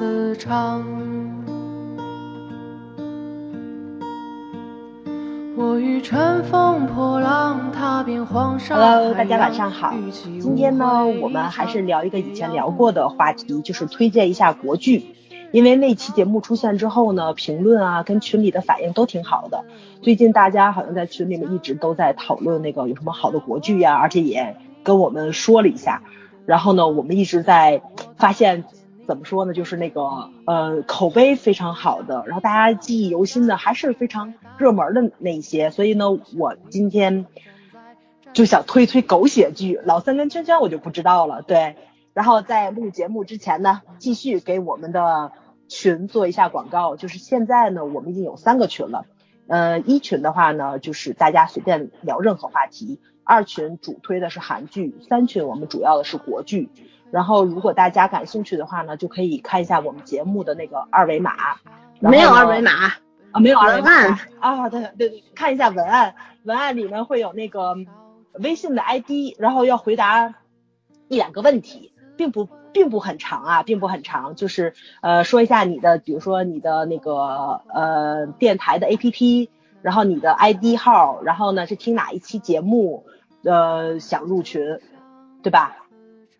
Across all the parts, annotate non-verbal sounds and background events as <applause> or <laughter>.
磁场。我欲乘风破浪，踏遍黄沙 Hello，大家晚上好。今天呢，我们还是聊一个以前聊过的话题，就是推荐一下国剧。因为那期节目出现之后呢，评论啊跟群里的反应都挺好的。最近大家好像在群里面一直都在讨论那个有什么好的国剧呀，而且也跟我们说了一下。然后呢，我们一直在发现，怎么说呢，就是那个呃口碑非常好的，然后大家记忆犹新的，还是非常热门的那一些。所以呢，我今天就想推推狗血剧，老三跟圈圈我就不知道了。对，然后在录节目之前呢，继续给我们的群做一下广告，就是现在呢，我们已经有三个群了。呃，一群的话呢，就是大家随便聊任何话题。二群主推的是韩剧，三群我们主要的是国剧。然后如果大家感兴趣的话呢，就可以看一下我们节目的那个二维码。没有二维码啊，没有二维码啊，对对对，看一下文案，文案里面会有那个微信的 ID，然后要回答一两个问题，并不并不很长啊，并不很长，就是呃说一下你的，比如说你的那个呃电台的 APP，然后你的 ID 号，然后呢是听哪一期节目。呃，想入群，对吧？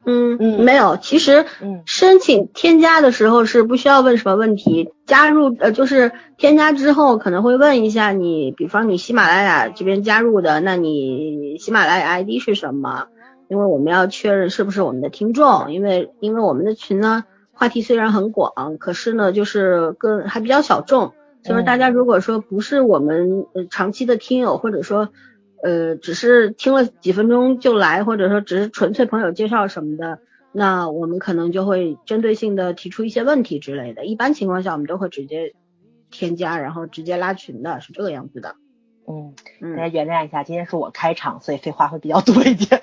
嗯嗯，没有，其实申请添加的时候是不需要问什么问题，加入呃就是添加之后可能会问一下你，比方你喜马拉雅这边加入的，那你喜马拉雅 ID 是什么？因为我们要确认是不是我们的听众，因为因为我们的群呢话题虽然很广，可是呢就是更还比较小众，就是大家如果说不是我们长期的听友，或者说。呃，只是听了几分钟就来，或者说只是纯粹朋友介绍什么的，那我们可能就会针对性的提出一些问题之类的。一般情况下，我们都会直接添加，然后直接拉群的，是这个样子的。嗯，大家原谅一下，今天是我开场，所以废话会比较多一点。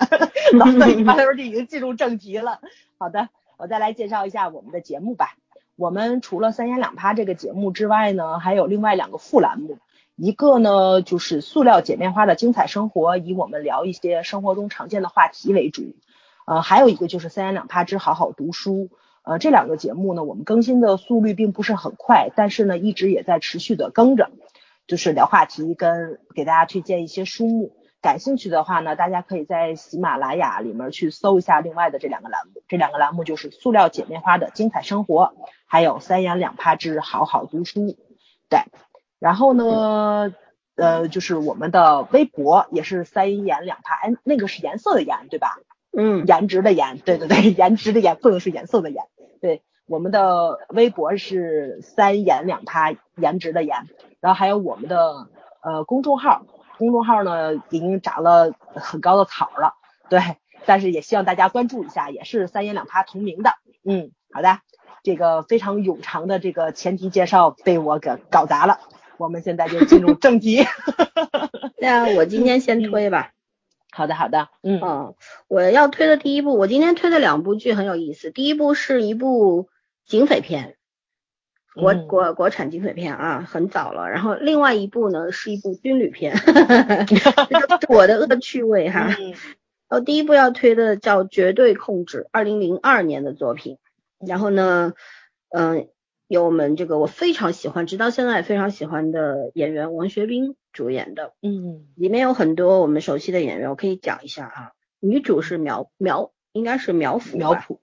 老孙一般都是已经进入正题了。好的，我再来介绍一下我们的节目吧。我们除了三言两趴这个节目之外呢，还有另外两个副栏目。一个呢，就是塑料姐妹花的精彩生活，以我们聊一些生活中常见的话题为主。呃，还有一个就是三言两拍之好好读书。呃，这两个节目呢，我们更新的速率并不是很快，但是呢，一直也在持续的更着，就是聊话题跟给大家推荐一些书目。感兴趣的话呢，大家可以在喜马拉雅里面去搜一下另外的这两个栏目。这两个栏目就是塑料姐妹花的精彩生活，还有三言两拍之好好读书。对。然后呢，呃，就是我们的微博也是三言两拍，哎，那个是颜色的颜，对吧？嗯，颜值的颜，对对对，颜值的颜不能是颜色的颜。对，我们的微博是三言两拍，颜值的颜。然后还有我们的呃公众号，公众号呢已经长了很高的草了，对，但是也希望大家关注一下，也是三言两拍同名的。嗯，好的，这个非常冗长的这个前提介绍被我给搞砸了。我们现在就进入正题。<laughs> 那我今天先推吧。好的，好的。嗯，我要推的第一部，我今天推的两部剧很有意思。第一部是一部警匪片，国国国产警匪片啊，很早了。然后另外一部呢是一部军旅片，<laughs> 我的恶趣味哈。然后第一部要推的叫《绝对控制》，二零零二年的作品。然后呢，嗯。有我们这个我非常喜欢，直到现在也非常喜欢的演员王学兵主演的，嗯，里面有很多我们熟悉的演员，我可以讲一下啊。女主是苗苗，应该是苗圃苗圃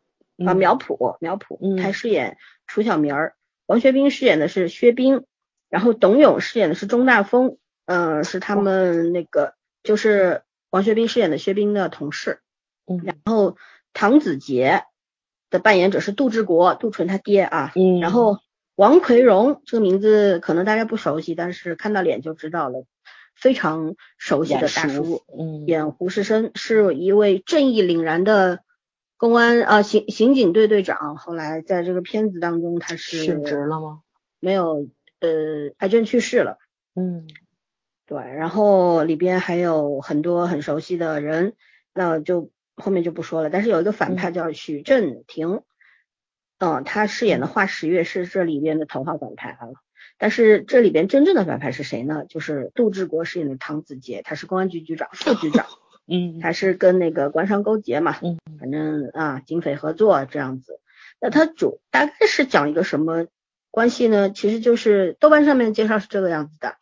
啊苗圃苗圃，她饰演楚小明儿，王学兵饰演的是薛冰，然后董勇饰演的是钟大风，嗯，是他们那个就是王学兵饰演的薛冰的同事，嗯，然后唐子杰。的扮演者是杜志国，杜淳他爹啊。嗯。然后王奎荣这个名字可能大家不熟悉，但是看到脸就知道了，非常熟悉的大叔。嗯。演胡适生是一位正义凛然的公安啊刑刑警队队长，后来在这个片子当中他是殉职了吗？没有，呃，癌症去世了。嗯，对，然后里边还有很多很熟悉的人，那就后面就不说了。但是有一个反派叫许振廷，嗯，他饰演的华十月是这里边的头号反派啊。但是这里边真正的反派是谁呢？就是杜志国饰演的唐子杰，他是公安局局长、副局长，<laughs> 嗯，他是跟那个官商勾结嘛，嗯，反正啊，警匪合作这样子。那他主大概是讲一个什么关系呢？其实就是豆瓣上面介绍是这个样子的。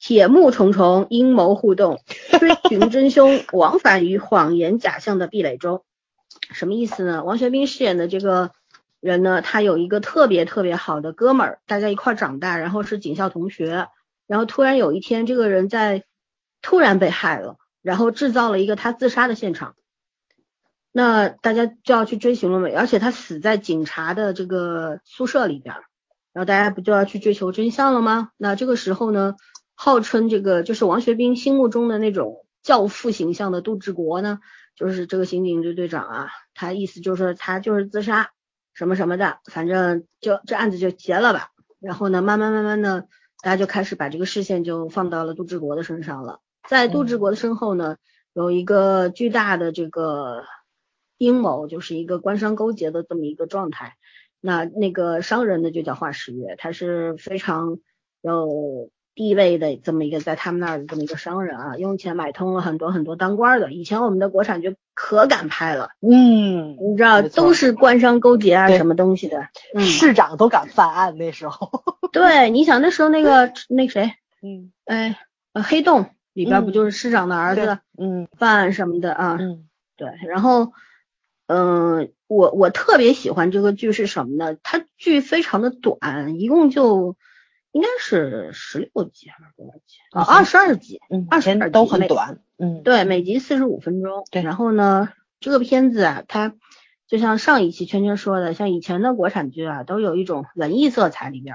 铁幕重重，阴谋互动，追寻真凶，往返于谎言假象的壁垒中。什么意思呢？王学兵饰演的这个人呢，他有一个特别特别好的哥们儿，大家一块长大，然后是警校同学，然后突然有一天，这个人在突然被害了，然后制造了一个他自杀的现场。那大家就要去追寻了嘛，而且他死在警察的这个宿舍里边，然后大家不就要去追求真相了吗？那这个时候呢？号称这个就是王学兵心目中的那种教父形象的杜志国呢，就是这个刑警队队长啊，他意思就是他就是自杀什么什么的，反正就这案子就结了吧。然后呢，慢慢慢慢的，大家就开始把这个视线就放到了杜志国的身上了。在杜志国的身后呢，有一个巨大的这个阴谋，就是一个官商勾结的这么一个状态。那那个商人呢，就叫华十月，他是非常有。地位的这么一个在他们那儿的这么一个商人啊，用钱买通了很多很多当官的。以前我们的国产剧可敢拍了，嗯，你知道都是官商勾结啊，什么东西的，市长都敢犯案那时候。<laughs> 对，你想那时候那个那谁，嗯，哎，黑洞里边不就是市长的儿子，嗯，犯案什么的啊，嗯，对。然后，嗯，我我特别喜欢这个剧是什么呢？它剧非常的短，一共就。应该是十六集还是多少集啊？二十二集，嗯，二十二都很短，嗯，对，每集四十五分钟。对，然后呢，这个片子啊，它就像上一期圈圈说的，像以前的国产剧啊，都有一种文艺色彩里边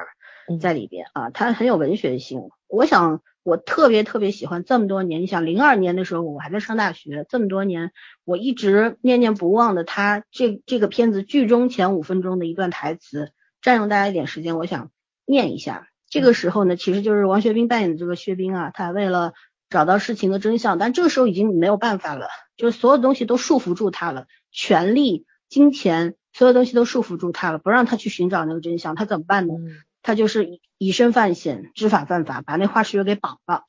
在里边啊，它很有文学性。我想我特别特别喜欢这么多年，你想零二年的时候我还在上大学，这么多年我一直念念不忘的，它这这个片子剧中前五分钟的一段台词，占用大家一点时间，我想念一下。这个时候呢，其实就是王学兵扮演的这个薛兵啊，他为了找到事情的真相，但这个时候已经没有办法了，就是所有东西都束缚住他了，权力、金钱，所有东西都束缚住他了，不让他去寻找那个真相，他怎么办呢？他就是以身犯险，知法犯法，把那华十月给绑了，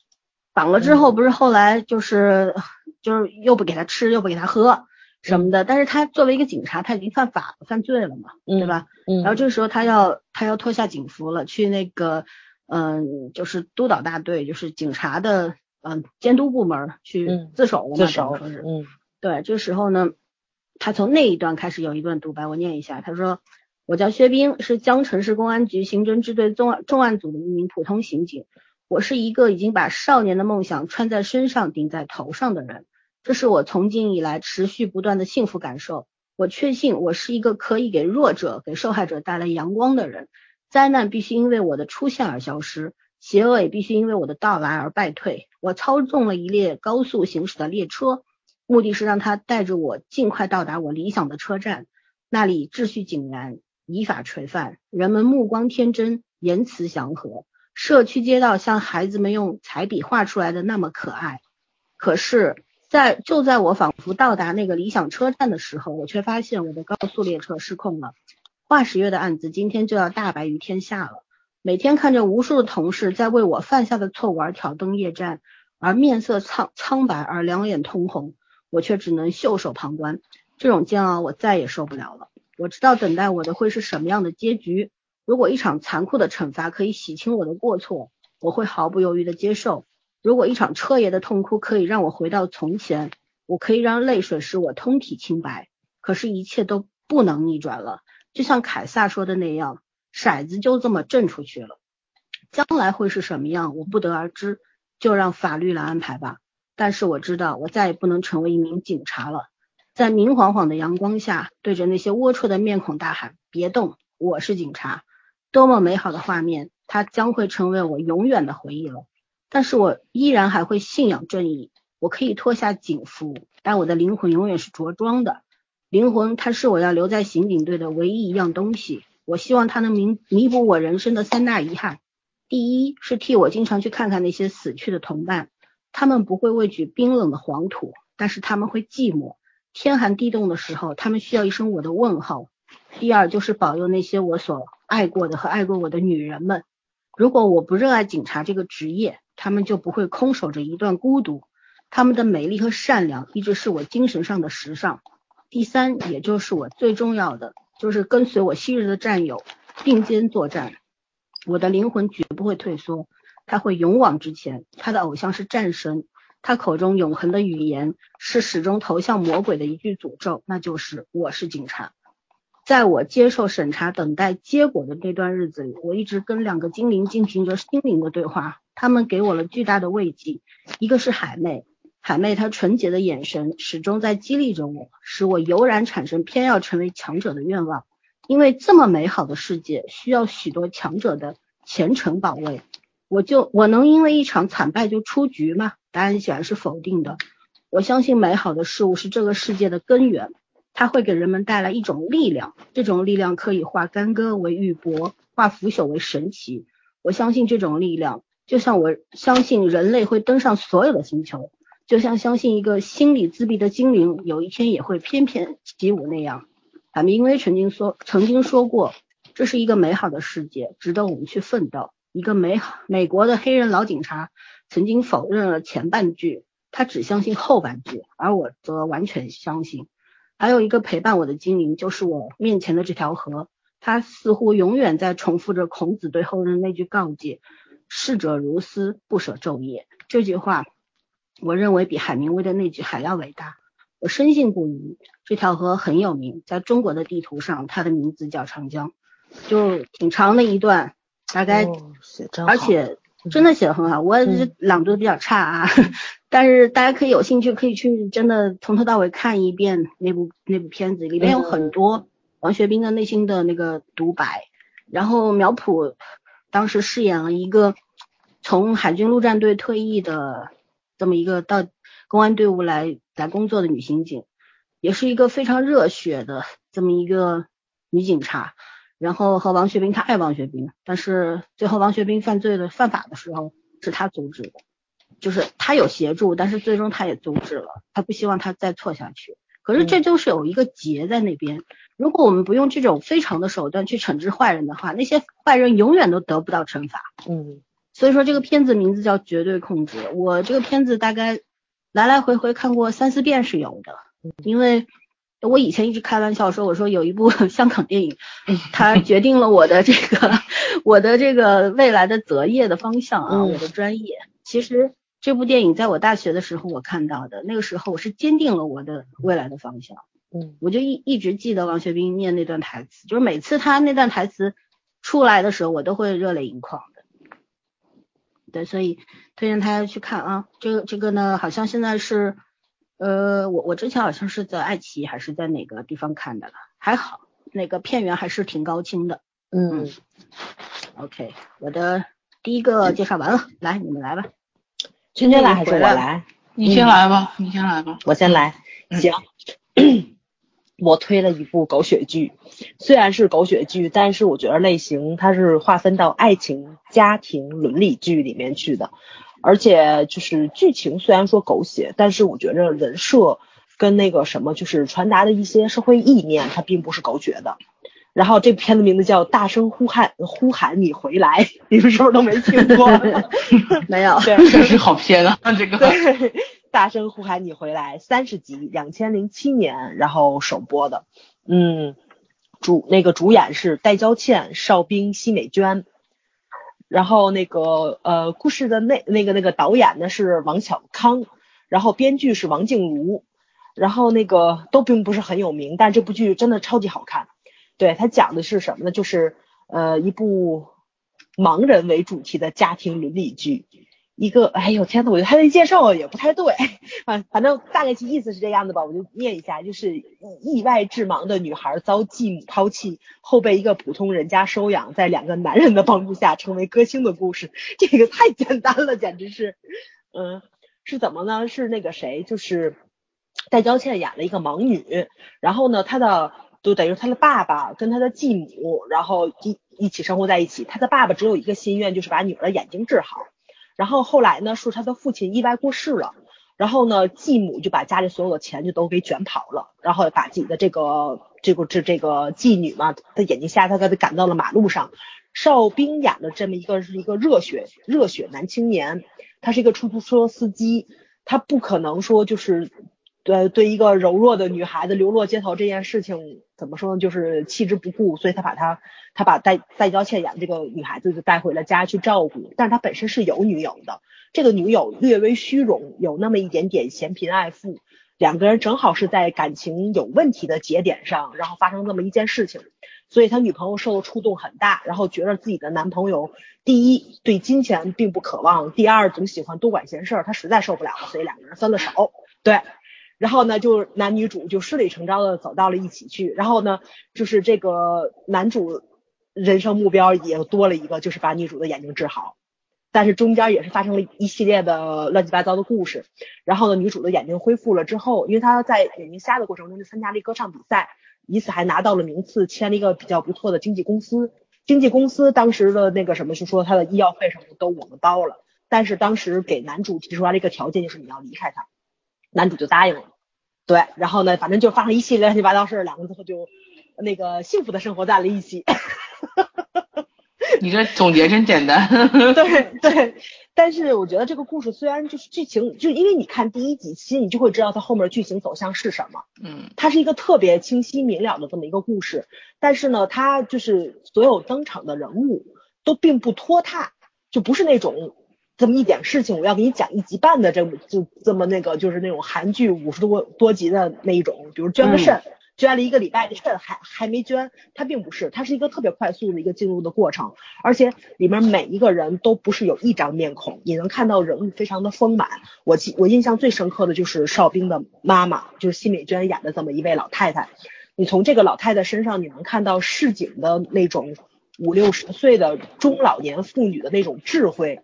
绑了之后，不是后来就是就是又不给他吃，又不给他喝。什么的，但是他作为一个警察，他已经犯法了，犯罪了嘛，对吧？嗯。然后这个时候他要他要脱下警服了，去那个嗯，就是督导大队，就是警察的嗯监督部门去自首了嘛，自首说是。嗯。对，这时候呢，他从那一段开始有一段独白，我念一下。他说：“我叫薛兵，是江城市公安局刑侦支队重案重案组的一名普通刑警。我是一个已经把少年的梦想穿在身上、顶在头上的人。”这是我从今以来持续不断的幸福感受。我确信我是一个可以给弱者、给受害者带来阳光的人。灾难必须因为我的出现而消失，邪恶也必须因为我的到来而败退。我操纵了一列高速行驶的列车，目的是让它带着我尽快到达我理想的车站。那里秩序井然，依法垂范，人们目光天真，言辞祥和。社区街道像孩子们用彩笔画出来的那么可爱。可是。在就在我仿佛到达那个理想车站的时候，我却发现我的高速列车失控了。华十月的案子今天就要大白于天下了。每天看着无数的同事在为我犯下的错误而挑灯夜战，而面色苍苍白，而两眼通红，我却只能袖手旁观。这种煎熬我再也受不了了。我知道等待我的会是什么样的结局。如果一场残酷的惩罚可以洗清我的过错，我会毫不犹豫的接受。如果一场彻夜的痛哭可以让我回到从前，我可以让泪水使我通体清白。可是，一切都不能逆转了。就像凯撒说的那样，骰子就这么震出去了。将来会是什么样，我不得而知，就让法律来安排吧。但是我知道，我再也不能成为一名警察了。在明晃晃的阳光下，对着那些龌龊的面孔大喊：“别动，我是警察！”多么美好的画面，它将会成为我永远的回忆了。但是我依然还会信仰正义。我可以脱下警服，但我的灵魂永远是着装的。灵魂，它是我要留在刑警队的唯一一样东西。我希望它能弥弥补我人生的三大遗憾。第一是替我经常去看看那些死去的同伴，他们不会畏惧冰冷的黄土，但是他们会寂寞。天寒地冻的时候，他们需要一声我的问候。第二就是保佑那些我所爱过的和爱过我的女人们。如果我不热爱警察这个职业，他们就不会空守着一段孤独。他们的美丽和善良一直是我精神上的时尚。第三，也就是我最重要的，就是跟随我昔日的战友并肩作战。我的灵魂绝不会退缩，他会勇往直前。他的偶像是战神，他口中永恒的语言是始终投向魔鬼的一句诅咒，那就是我是警察。在我接受审查、等待结果的那段日子里，我一直跟两个精灵进行着心灵的对话，他们给我了巨大的慰藉。一个是海妹，海妹她纯洁的眼神始终在激励着我，使我油然产生偏要成为强者的愿望。因为这么美好的世界需要许多强者的虔诚保卫，我就我能因为一场惨败就出局吗？答案显然是否定的。我相信美好的事物是这个世界的根源。它会给人们带来一种力量，这种力量可以化干戈为玉帛，化腐朽为神奇。我相信这种力量，就像我相信人类会登上所有的星球，就像相信一个心理自闭的精灵有一天也会翩翩起舞那样。海明威曾经说，曾经说过，这是一个美好的世界，值得我们去奋斗。一个美好美国的黑人老警察曾经否认了前半句，他只相信后半句，而我则完全相信。还有一个陪伴我的精灵，就是我面前的这条河。它似乎永远在重复着孔子对后人的那句告诫：“逝者如斯，不舍昼夜。”这句话，我认为比海明威的那句还要伟大。我深信不疑，这条河很有名，在中国的地图上，它的名字叫长江，就挺长的一段，大概，而且真的写的很好。我朗读的比较差啊。<laughs> 但是大家可以有兴趣，可以去真的从头到尾看一遍那部那部片子，里面有很多王学兵的内心的那个独白。然后苗圃当时饰演了一个从海军陆战队退役的这么一个到公安队伍来来工作的女刑警，也是一个非常热血的这么一个女警察。然后和王学兵，她爱王学兵，但是最后王学兵犯罪的犯法的时候，是她阻止的。就是他有协助，但是最终他也阻止了，他不希望他再错下去。可是这就是有一个结在那边。如果我们不用这种非常的手段去惩治坏人的话，那些坏人永远都得不到惩罚。嗯，所以说这个片子名字叫《绝对控制》。我这个片子大概来来回回看过三四遍是有的，因为我以前一直开玩笑说，我说有一部 <laughs> 香港电影，<laughs> 它决定了我的这个我的这个未来的择业的方向啊，我的专业。其实。这部电影在我大学的时候我看到的，那个时候我是坚定了我的未来的方向。嗯，我就一一直记得王学兵念那段台词，就是每次他那段台词出来的时候，我都会热泪盈眶的。对，所以推荐大家去看啊。这个这个呢，好像现在是，呃，我我之前好像是在爱奇艺还是在哪个地方看的了，还好，那个片源还是挺高清的。嗯，OK，我的第一个介绍完了，来你们来吧。圈圈来还是我来？你先来吧，你先来吧。我先来。行，<clears throat> 我推了一部狗血剧，虽然是狗血剧，但是我觉得类型它是划分到爱情、家庭、伦理剧里面去的，而且就是剧情虽然说狗血，但是我觉着人设跟那个什么就是传达的一些社会意念，它并不是狗血的。然后这片子名字叫《大声呼喊呼喊你回来》，<laughs> 你们是不是都没听过？<laughs> 没有，确实好偏啊，这个。对，大声呼喊你回来，三十集，两千零七年然后首播的。嗯，主那个主演是戴娇倩、邵兵、奚美娟。然后那个呃，故事的那那个那个导演呢是王小康，然后编剧是王静茹，然后那个都并不是很有名，但这部剧真的超级好看。对他讲的是什么呢？就是呃一部盲人为主题的家庭伦理剧，一个哎呦天呐，我觉得他的介绍也不太对 <laughs> 啊，反正大概其意思是这样的吧，我就念一下，就是意外致盲的女孩遭继母抛弃后被一个普通人家收养，在两个男人的帮助下成为歌星的故事，<laughs> 这个太简单了，简直是，嗯，是怎么呢？是那个谁，就是戴娇倩演了一个盲女，然后呢，她的就等于他的爸爸跟他的继母，然后一一起生活在一起。他的爸爸只有一个心愿，就是把女儿的眼睛治好。然后后来呢，说他的父亲意外过世了，然后呢，继母就把家里所有的钱就都给卷跑了，然后把自己的这个这个这这个继女嘛，她眼睛瞎，她给她赶到了马路上。邵兵演的这么一个是一个热血热血男青年，他是一个出租车司机，他不可能说就是。对，对一个柔弱的女孩子流落街头这件事情，怎么说呢？就是弃之不顾，所以他把她，他把戴戴娇倩演的这个女孩子就带回了家去照顾。但是他本身是有女友的，这个女友略微虚荣，有那么一点点嫌贫爱富，两个人正好是在感情有问题的节点上，然后发生这么一件事情，所以他女朋友受的触动很大，然后觉得自己的男朋友第一对金钱并不渴望，第二总喜欢多管闲事，他实在受不了了，所以两个人分了手。对。然后呢，就男女主就顺理成章的走到了一起去。然后呢，就是这个男主人生目标也多了一个，就是把女主的眼睛治好。但是中间也是发生了一系列的乱七八糟的故事。然后呢，女主的眼睛恢复了之后，因为她在眼睛瞎的过程中就参加了歌唱比赛，以此还拿到了名次，签了一个比较不错的经纪公司。经纪公司当时的那个什么，就说他的医药费什么都我们包了。但是当时给男主提出来了一个条件，就是你要离开他。男主就答应了，对，然后呢，反正就发生一系列乱七八糟事儿，两个最后就那个幸福的生活在了一起。你这总结真简单。对对，但是我觉得这个故事虽然就是剧情，就因为你看第一集，其实你就会知道它后面剧情走向是什么。嗯。它是一个特别清晰明了的这么一个故事，但是呢，它就是所有登场的人物都并不拖沓，就不是那种。这么一点事情，我要给你讲一集半的，这么就这么那个，就是那种韩剧五十多多集的那一种，比如捐个肾，捐了一个礼拜，的肾还还没捐，它并不是，它是一个特别快速的一个进入的过程，而且里面每一个人都不是有一张面孔，你能看到人物非常的丰满。我记我印象最深刻的就是邵兵的妈妈，就是奚美娟演的这么一位老太太，你从这个老太太身上，你能看到市井的那种五六十岁的中老年妇女的那种智慧。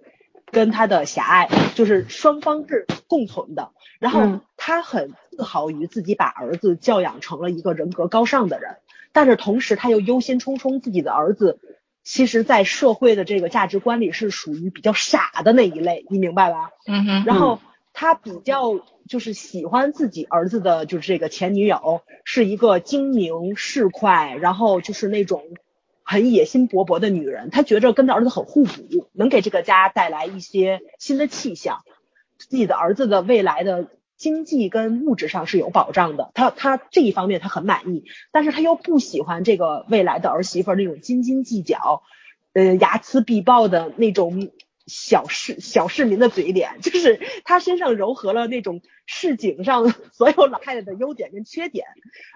跟他的狭隘，就是双方是共存的。然后他很自豪于自己把儿子教养成了一个人格高尚的人，但是同时他又忧心忡忡自己的儿子，其实在社会的这个价值观里是属于比较傻的那一类，你明白吧？嗯哼。然后他比较就是喜欢自己儿子的，就是这个前女友是一个精明市侩，然后就是那种。很野心勃勃的女人，她觉着跟着儿子很互补，能给这个家带来一些新的气象。自己的儿子的未来的经济跟物质上是有保障的，她她这一方面她很满意，但是她又不喜欢这个未来的儿媳妇那种斤斤计较，呃，睚眦必报的那种小市小市民的嘴脸，<laughs> 就是她身上糅合了那种市井上 <laughs> 所有老太太的优点跟缺点，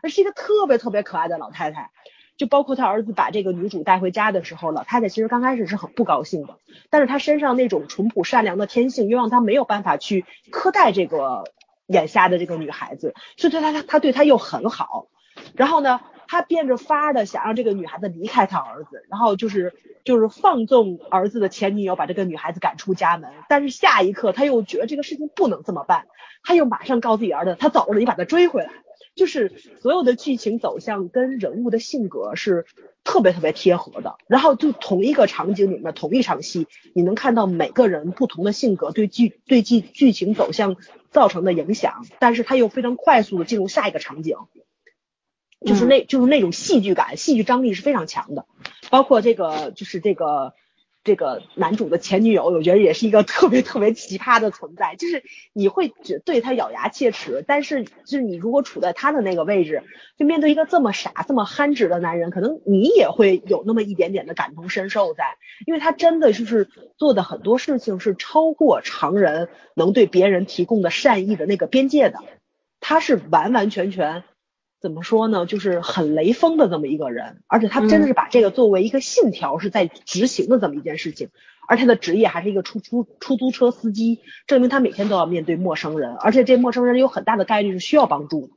而是一个特别特别可爱的老太太。就包括他儿子把这个女主带回家的时候，老太太其实刚开始是很不高兴的，但是她身上那种淳朴善良的天性，又让她没有办法去苛待这个眼瞎的这个女孩子，所以对她她她对她又很好。然后呢，她变着法的想让这个女孩子离开他儿子，然后就是就是放纵儿子的前女友把这个女孩子赶出家门。但是下一刻他又觉得这个事情不能这么办，他又马上告自己儿子，他走了，你把他追回来。就是所有的剧情走向跟人物的性格是特别特别贴合的，然后就同一个场景里面同一场戏，你能看到每个人不同的性格对剧对剧剧情走向造成的影响，但是他又非常快速的进入下一个场景，就是那就是那种戏剧感、戏剧张力是非常强的，包括这个就是这个。这个男主的前女友，我觉得也是一个特别特别奇葩的存在。就是你会只对他咬牙切齿，但是就是你如果处在他的那个位置，就面对一个这么傻、这么憨直的男人，可能你也会有那么一点点的感同身受在，因为他真的就是做的很多事情是超过常人能对别人提供的善意的那个边界的，他是完完全全。怎么说呢？就是很雷锋的这么一个人，而且他真的是把这个作为一个信条，是在执行的这么一件事情。而他的职业还是一个出租出租车司机，证明他每天都要面对陌生人，而且这陌生人有很大的概率是需要帮助的，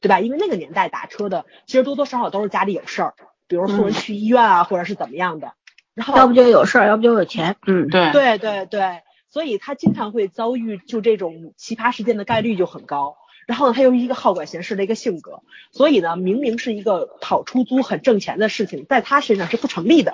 对吧？因为那个年代打车的其实多多少少都是家里有事儿，比如送人去医院啊，或者是怎么样的。然后要不就有事儿，要不就有钱。嗯，对对对对，所以他经常会遭遇就这种奇葩事件的概率就很高。然后呢，他又是一个好管闲事的一个性格，所以呢，明明是一个跑出租很挣钱的事情，在他身上是不成立的。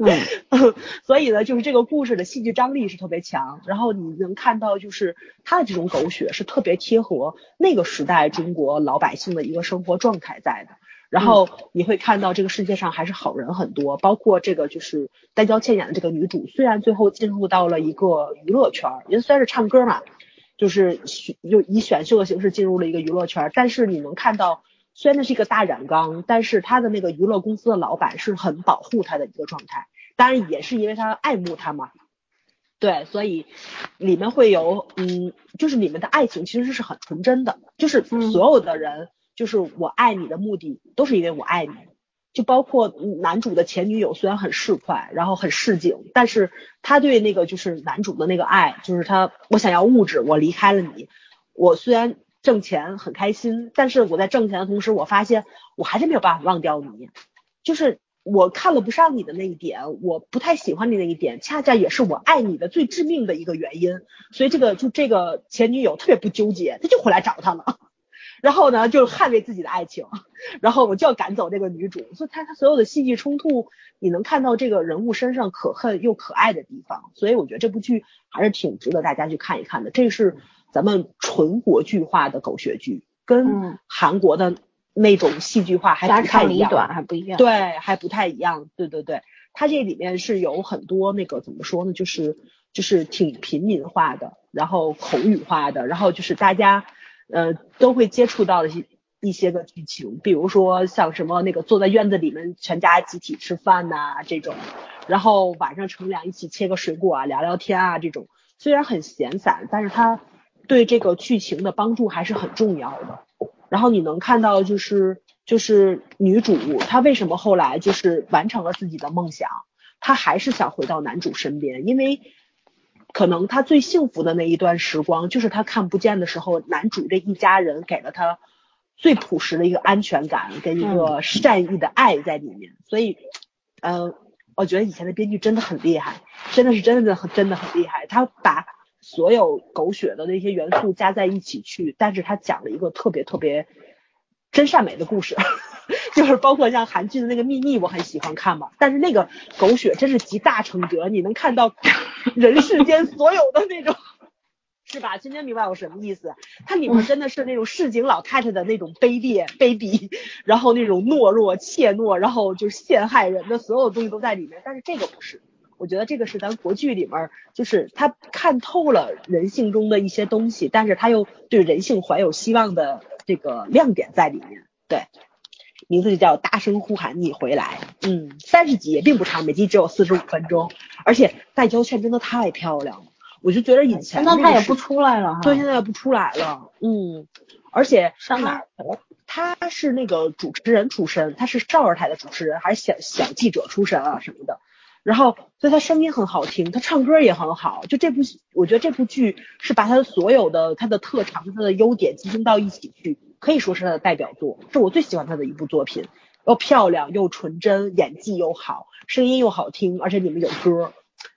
<laughs> 所以呢，就是这个故事的戏剧张力是特别强，然后你能看到，就是他的这种狗血是特别贴合那个时代中国老百姓的一个生活状态在的。然后你会看到这个世界上还是好人很多，包括这个就是戴娇倩演的这个女主，虽然最后进入到了一个娱乐圈，因为虽然是唱歌嘛，就是选就以选秀的形式进入了一个娱乐圈，但是你能看到，虽然那是一个大染缸，但是他的那个娱乐公司的老板是很保护他的一个状态，当然也是因为他爱慕他嘛，对，所以里面会有嗯，就是你们的爱情其实是很纯真的，就是所有的人。就是我爱你的目的都是因为我爱你，就包括男主的前女友虽然很市侩，然后很市井，但是他对那个就是男主的那个爱，就是他我想要物质，我离开了你，我虽然挣钱很开心，但是我在挣钱的同时，我发现我还是没有办法忘掉你，就是我看了不上你的那一点，我不太喜欢你那一点，恰恰也是我爱你的最致命的一个原因，所以这个就这个前女友特别不纠结，他就回来找他了。然后呢，就捍卫自己的爱情，然后我就要赶走这个女主，所以他他所有的戏剧冲突，你能看到这个人物身上可恨又可爱的地方，所以我觉得这部剧还是挺值得大家去看一看的。这是咱们纯国剧化的狗血剧，跟韩国的那种戏剧化还不太一样，短还不一样，对，还不太一样，对对对，它这里面是有很多那个怎么说呢，就是就是挺平民化的，然后口语化的，然后就是大家。呃，都会接触到的一一些个剧情，比如说像什么那个坐在院子里面全家集体吃饭呐这种，然后晚上乘凉一起切个水果啊聊聊天啊这种，虽然很闲散，但是它对这个剧情的帮助还是很重要的。然后你能看到就是就是女主她为什么后来就是完成了自己的梦想，她还是想回到男主身边，因为。可能他最幸福的那一段时光，就是他看不见的时候，男主这一家人给了他最朴实的一个安全感跟一个善意的爱在里面。所以，呃，我觉得以前的编剧真的很厉害，真的是真的很真的很厉害。他把所有狗血的那些元素加在一起去，但是他讲了一个特别特别真善美的故事。<laughs> 就是包括像韩剧的那个秘密，我很喜欢看嘛。但是那个狗血真是集大成者，你能看到人世间所有的那种，是吧？今天明白我什么意思？它里面真的是那种市井老太太的那种卑劣、卑鄙，然后那种懦弱、怯懦，然后就是陷害人的所有东西都在里面。但是这个不是，我觉得这个是咱国剧里面，就是他看透了人性中的一些东西，但是他又对人性怀有希望的这个亮点在里面，对。名字就叫大声呼喊你回来，嗯，三十集也并不长，每集只有四十五分钟，而且戴娇倩真的太漂亮了，我就觉得以前那她也不出来了，对，现在也不出来了，嗯，而且上哪儿他是那个主持人出身，他是少儿台的主持人，还是小小记者出身啊什么的，然后所以他声音很好听，他唱歌也很好，就这部我觉得这部剧是把他的所有的他的特长、他的优点集中到一起去。可以说是他的代表作，是我最喜欢他的一部作品，又漂亮又纯真，演技又好，声音又好听，而且里面有歌，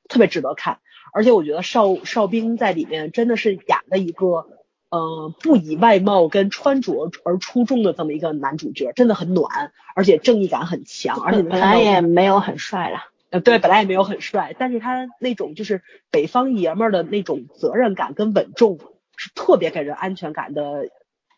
特别值得看。而且我觉得邵邵兵在里面真的是演了一个，嗯，不以外貌跟穿着而出众的这么一个男主角，真的很暖，而且正义感很强，而且本来也没有很帅了，呃，对，本来也没有很帅，但是他那种就是北方爷们儿的那种责任感跟稳重，是特别给人安全感的。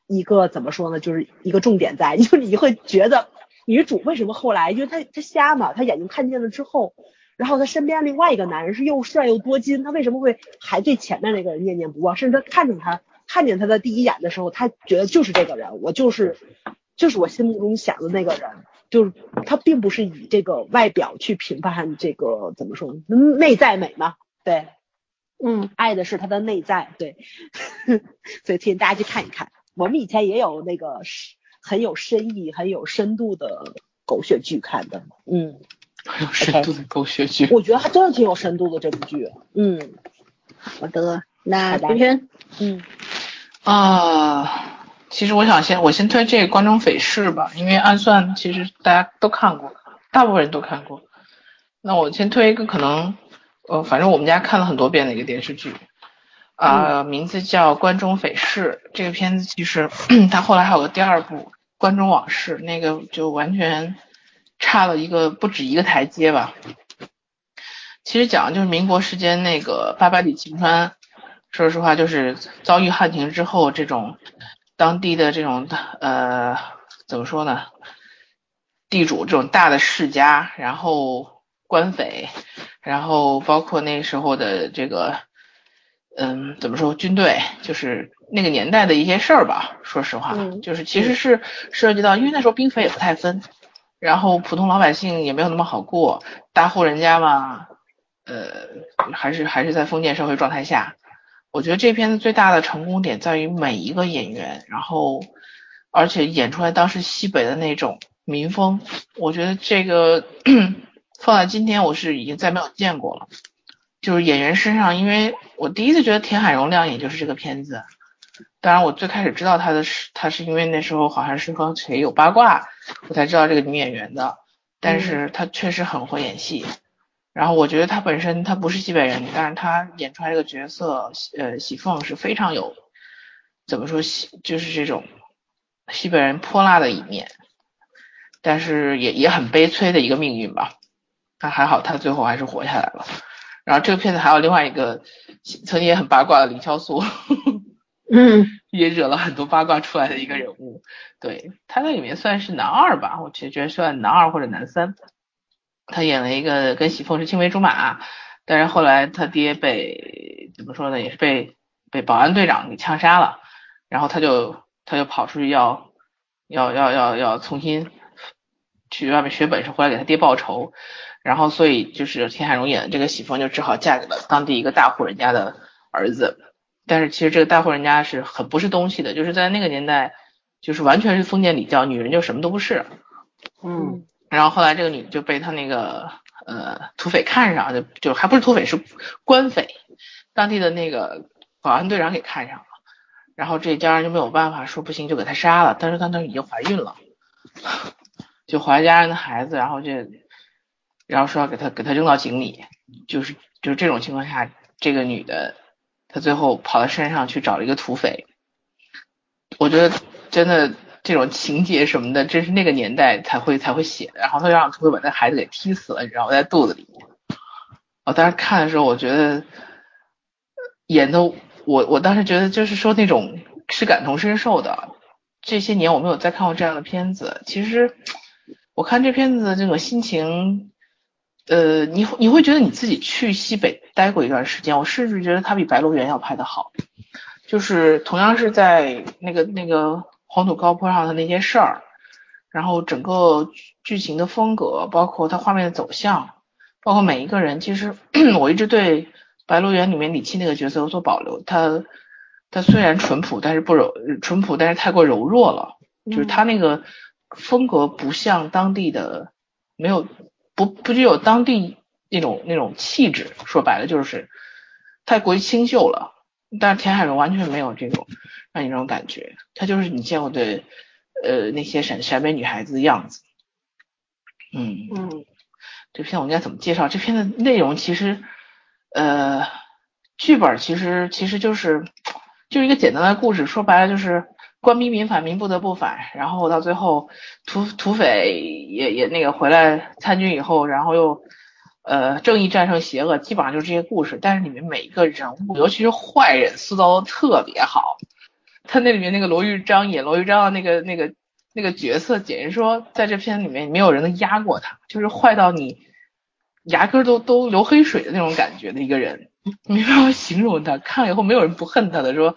一个怎么说呢，就是一个重点在，<laughs> 就是你会觉得女主为什么后来，因为她她瞎嘛，她眼睛看见了之后，然后她身边另外一个男人是又帅又多金，她为什么会还对前面那个人念念不忘？甚至她看见他看见他的第一眼的时候，她觉得就是这个人，我就是就是我心目中想的那个人，就是她并不是以这个外表去评判这个怎么说内在美嘛，对，嗯，爱的是他的内在，对，<laughs> 所以推荐大家去看一看。我们以前也有那个很有深意、很有深度的狗血剧看的，<laughs> 嗯，很有深度的狗血剧，我觉得还真的挺有深度的这部剧，嗯，好的，那今天，嗯，啊，其实我想先我先推这个《关中匪事》吧，因为暗算其实大家都看过，大部分人都看过，那我先推一个可能，呃，反正我们家看了很多遍的一个电视剧。啊，名字叫《关中匪事》。这个片子其实 <clears throat> 他后来还有个第二部《关中往事》，那个就完全差了一个不止一个台阶吧。其实讲的就是民国时间那个八百里秦川，说实话就是遭遇汉庭之后，这种当地的这种呃怎么说呢，地主这种大的世家，然后官匪，然后包括那时候的这个。嗯，怎么说？军队就是那个年代的一些事儿吧。说实话，就是其实是涉及到，因为那时候兵匪也不太分，然后普通老百姓也没有那么好过。大户人家嘛，呃，还是还是在封建社会状态下。我觉得这片子最大的成功点在于每一个演员，然后而且演出来当时西北的那种民风。我觉得这个 <clears throat> 放在今天，我是已经再没有见过了。就是演员身上，因为我第一次觉得田海荣亮眼就是这个片子。当然，我最开始知道他的是，他是因为那时候好像是和谁有八卦，我才知道这个女演员的。但是她确实很会演戏。然后我觉得她本身她不是西北人，但是她演出来这个角色，呃，喜凤是非常有，怎么说西就是这种西北人泼辣的一面，但是也也很悲催的一个命运吧。但还好，她最后还是活下来了。然后这个片子还有另外一个曾经也很八卦的凌潇肃，<laughs> 嗯，也惹了很多八卦出来的一个人物。对他在里面算是男二吧，我其实觉得算男二或者男三。他演了一个跟喜凤是青梅竹马，但是后来他爹被怎么说呢，也是被被保安队长给枪杀了，然后他就他就跑出去要要要要要重新去外面学本事，回来给他爹报仇。然后，所以就是田海荣演的这个喜凤就只好嫁给了当地一个大户人家的儿子。但是其实这个大户人家是很不是东西的，就是在那个年代，就是完全是封建礼教，女人就什么都不是。嗯。然后后来这个女就被他那个呃土匪看上，就就还不是土匪是官匪，当地的那个保安队长给看上了。然后这家人就没有办法说不行就给他杀了。但是她那已经怀孕了，<laughs> 就怀家人的孩子，然后就。然后说要给他给他扔到井里，就是就是这种情况下，这个女的她最后跑到山上去找了一个土匪。我觉得真的这种情节什么的，真是那个年代才会才会写的。然后他让土匪把那孩子给踢死了，你知道吗？在肚子里。我当时看的时候，我觉得演的我我当时觉得就是说那种是感同身受的。这些年我没有再看过这样的片子。其实我看这片子这个心情。呃，你你会觉得你自己去西北待过一段时间，我甚至觉得它比《白鹿原》要拍的好，就是同样是在那个那个黄土高坡上的那些事儿，然后整个剧情的风格，包括它画面的走向，包括每一个人，其实 <clears throat> 我一直对《白鹿原》里面李沁那个角色有所保留，他他虽然淳朴，但是不柔淳朴，但是太过柔弱了，就是他那个风格不像当地的没有。不不具有当地那种那种气质，说白了就是太过于清秀了。但是田海荣完全没有这种让你这种感觉，她就是你见过的呃那些陕陕北女孩子的样子。嗯嗯，这片我应该怎么介绍？这片的内容其实呃剧本其实其实就是就是一个简单的故事，说白了就是。官逼民反，民不得不反。然后到最后，土土匪也也那个回来参军以后，然后又呃正义战胜邪恶，基本上就是这些故事。但是里面每一个人物，尤其是坏人，塑造的特别好。他那里面那个罗玉章演罗玉章的那个那个那个角色，简直说在这片里面没有人能压过他，就是坏到你牙根都都流黑水的那种感觉的一个人，没办法形容他。看了以后没有人不恨他的，说。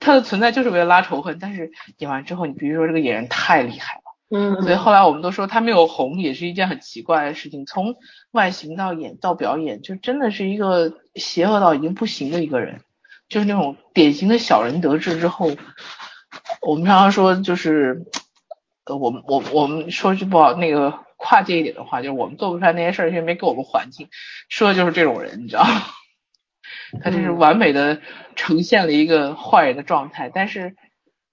他的存在就是为了拉仇恨，但是演完之后，你比如说这个演员太厉害了，嗯，所以后来我们都说他没有红也是一件很奇怪的事情。从外形到演到表演，就真的是一个邪恶到已经不行的一个人，就是那种典型的小人得志之后，我们常常说就是，呃，我们我我们说句不好那个跨界一点的话，就是我们做不出来那些事儿，因为没给我们环境，说的就是这种人，你知道。他就是完美的呈现了一个坏人的状态，但是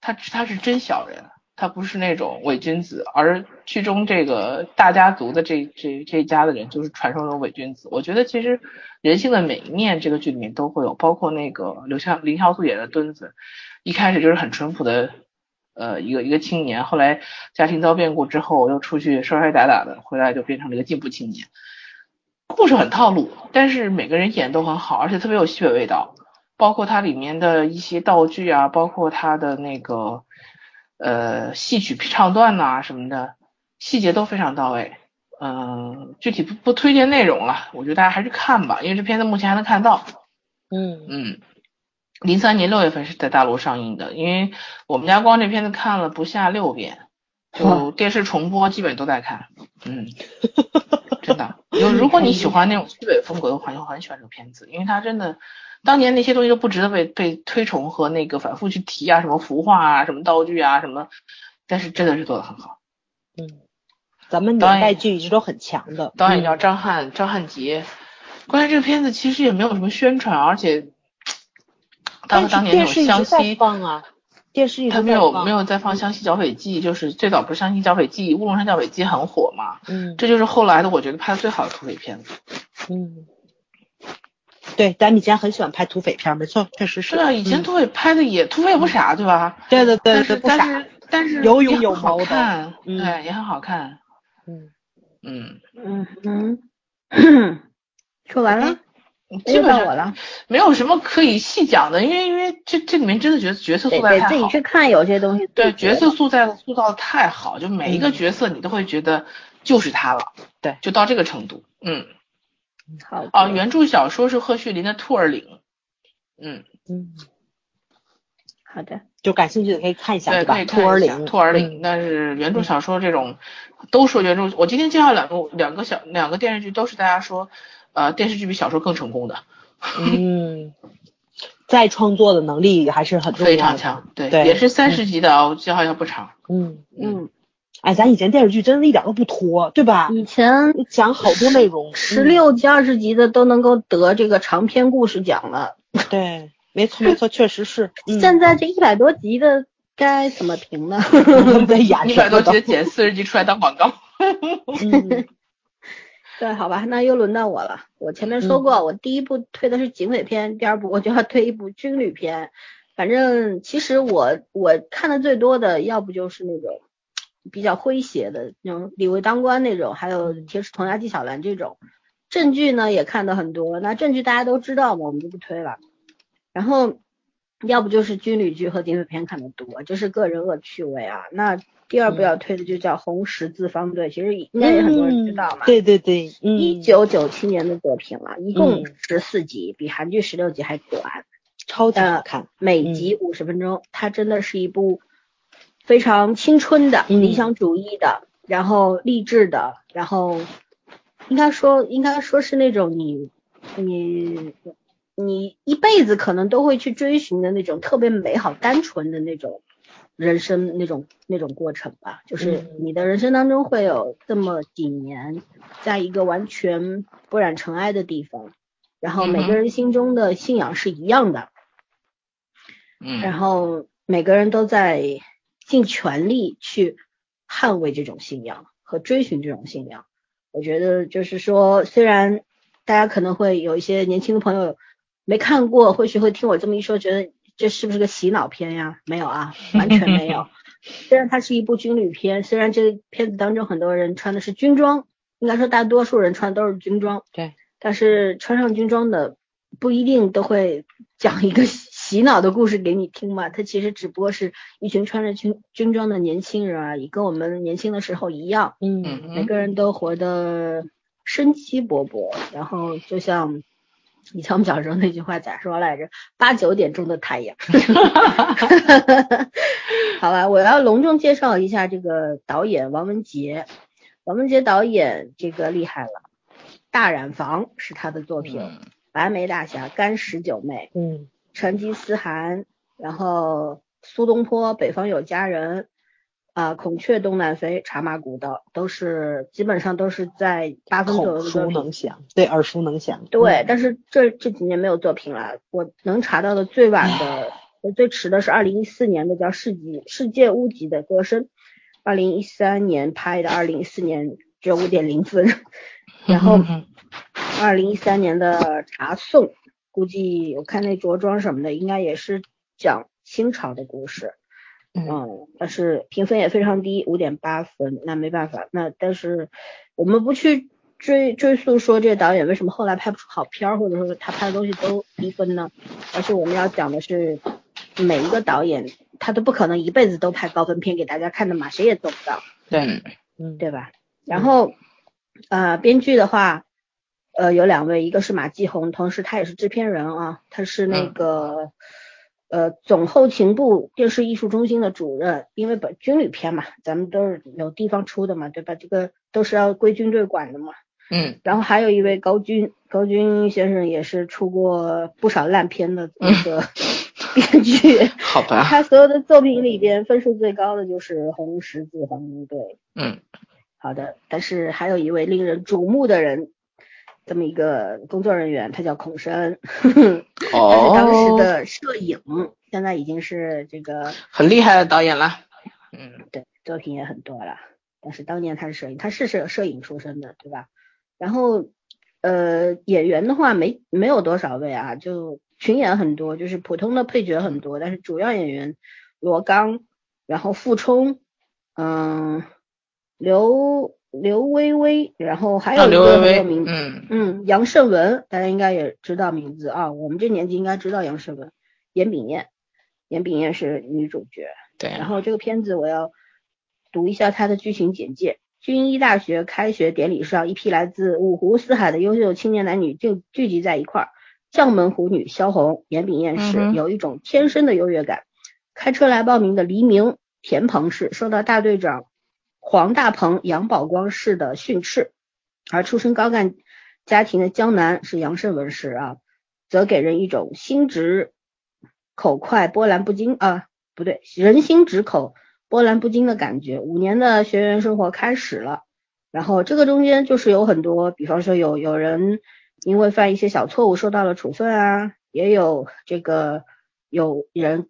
他他是真小人，他不是那种伪君子，而剧中这个大家族的这这这一家的人就是传说中伪君子。我觉得其实人性的每一面这个剧里面都会有，包括那个刘潇林潇肃演的墩子，一开始就是很淳朴的呃一个一个青年，后来家庭遭变故之后又出去摔摔打打的，回来就变成了一个进步青年。故事很套路，但是每个人演都很好，而且特别有西北味道。包括它里面的一些道具啊，包括它的那个呃戏曲唱段呐什么的，细节都非常到位。嗯，具体不不推荐内容了，我觉得大家还是看吧，因为这片子目前还能看到。嗯嗯，零三年六月份是在大陆上映的，因为我们家光这片子看了不下六遍，就电视重播基本都在看。嗯，<laughs> 真的，就如果你喜欢那种西北风格的话，就很喜欢这个片子，因为它真的。当年那些东西都不值得被被推崇和那个反复去提啊，什么服化啊，什么道具啊，什么，但是真的是做的很好。嗯，咱们年代剧一直都很强的。导演叫张翰张翰杰，关键这个片子其实也没有什么宣传，而且，当当年那种湘西放啊，电视他没有没有在放湘西剿匪记，就是最早不是湘西剿匪记，乌龙山剿匪记很火嘛。嗯，这就是后来的我觉得拍的最好的土匪片子。嗯。对，咱以前很喜欢拍土匪片，没错，确实是。对啊，以前土匪拍的也土匪也不傻，对吧？对对对，但是但是但是有勇有谋的，对，也很好看。嗯嗯嗯嗯，说完了，基本上我了，没有什么可以细讲的，因为因为这这里面真的角角色塑造太好。自己去看有些东西。对，角色塑造塑造的太好，就每一个角色你都会觉得就是他了。对，就到这个程度，嗯。好哦，原著小说是贺绪霖的《兔儿岭》。嗯嗯，好的，就感兴趣的可以看一下，对吧？兔儿岭，兔儿岭。但是原著小说这种都说原著，我今天介绍两个两个小两个电视剧，都是大家说呃电视剧比小说更成功的。嗯，再创作的能力还是很非常强，对，也是三十集的，我记得好像不长。嗯嗯。哎，咱以前电视剧真的一点都不拖，对吧？以前讲好多内容，十六集、二十集的都能够得这个长篇故事奖了。对，没错没错，确实是。现在这一百多集的该怎么评呢？<laughs> 一百多集剪四十集出来当广告。<laughs> 对，好吧，那又轮到我了。我前面说过，我第一部推的是警匪片，第二部我就要推一部军旅片。反正其实我我看的最多的，要不就是那种。比较诙谐的那种李卫当官那种，还有铁齿铜牙纪晓岚这种，正剧呢也看的很多。那正剧大家都知道嘛，我们就不推了。然后要不就是军旅剧和警匪片看的多，这是个人恶趣味啊。那第二部要推的就叫红十字方队，其实应该也很多人知道嘛。对对对，一九九七年的作品了，一共十四集，比韩剧十六集还短，超级好看，每集五十分钟，它真的是一部。非常青春的、理想主义的，然后励志的，然后应该说应该说是那种你你你一辈子可能都会去追寻的那种特别美好、单纯的那种人生那种那种过程吧。就是你的人生当中会有这么几年，在一个完全不染尘埃的地方，然后每个人心中的信仰是一样的，嗯，然后每个人都在。尽全力去捍卫这种信仰和追寻这种信仰，我觉得就是说，虽然大家可能会有一些年轻的朋友没看过，或许会听我这么一说，觉得这是不是个洗脑片呀？没有啊，完全没有。<laughs> 虽然它是一部军旅片，虽然这片子当中很多人穿的是军装，应该说大多数人穿的都是军装，对，但是穿上军装的不一定都会讲一个。洗脑的故事给你听嘛？它其实只不过是一群穿着军军装的年轻人而已，跟我们年轻的时候一样。嗯，每个人都活得生机勃勃。然后就像以前我们小时候那句话咋说来着？八九点钟的太阳。<laughs> 好吧，我要隆重介绍一下这个导演王文杰。王文杰导演这个厉害了，《大染坊》是他的作品，《白眉大侠》《干十九妹》。嗯。成吉思汗，然后苏东坡，北方有佳人，啊，孔雀东南飞，茶马古道，都是基本上都是在八分左右。耳熟能详，对，耳熟能详。对，但是这这几年没有作品了。我能查到的最晚的最迟的是二零一四年的叫《世纪世界屋脊的歌声》，二零一三年拍的，二零一四年只有五点零分，<laughs> 然后 <laughs> 二零一三年的《茶颂》，估计我看那着装什么的，应该也是讲清朝的故事，嗯，但是评分也非常低，五点八分，那没办法，那但是我们不去。追追溯说这个导演为什么后来拍不出好片儿，或者说他拍的东西都低分呢？而是我们要讲的是每一个导演他都不可能一辈子都拍高分片给大家看的嘛，谁也做不到。对，嗯，对吧？然后呃，编剧的话呃有两位，一个是马继红，同时他也是制片人啊，他是那个呃总后勤部电视艺术中心的主任，因为本军旅片嘛，咱们都是有地方出的嘛，对吧？这个都是要归军队管的嘛。嗯，然后还有一位高军，高军先生也是出过不少烂片的那个编剧，<laughs> 好吧，他所有的作品里边分数最高的就是《红十字黄金队》。嗯，好的，但是还有一位令人瞩目的人，这么一个工作人员，他叫孔申，<laughs> 他是当时的摄影，现在已经是这个很厉害的导演了。嗯，对，作品也很多了，但是当年他是摄影，他是摄摄影出身的，对吧？然后，呃，演员的话没没有多少位啊，就群演很多，就是普通的配角很多，但是主要演员罗刚，然后傅冲，嗯，刘刘薇薇，然后还有一个很有名，嗯嗯，杨胜文，大家应该也知道名字啊，我们这年纪应该知道杨胜文，严炳燕，严炳燕是女主角，对，然后这个片子我要读一下它的剧情简介。军医大学开学典礼上，一批来自五湖四海的优秀青年男女就聚集在一块儿。将门虎女萧红、严炳燕是有一种天生的优越感。开车来报名的黎明、田鹏是受到大队长黄大鹏、杨宝光式的训斥，而出身高干家庭的江南是杨胜文式啊，则给人一种心直口快、波澜不惊啊，不对，人心直口。波澜不惊的感觉，五年的学员生活开始了。然后这个中间就是有很多，比方说有有人因为犯一些小错误受到了处分啊，也有这个有人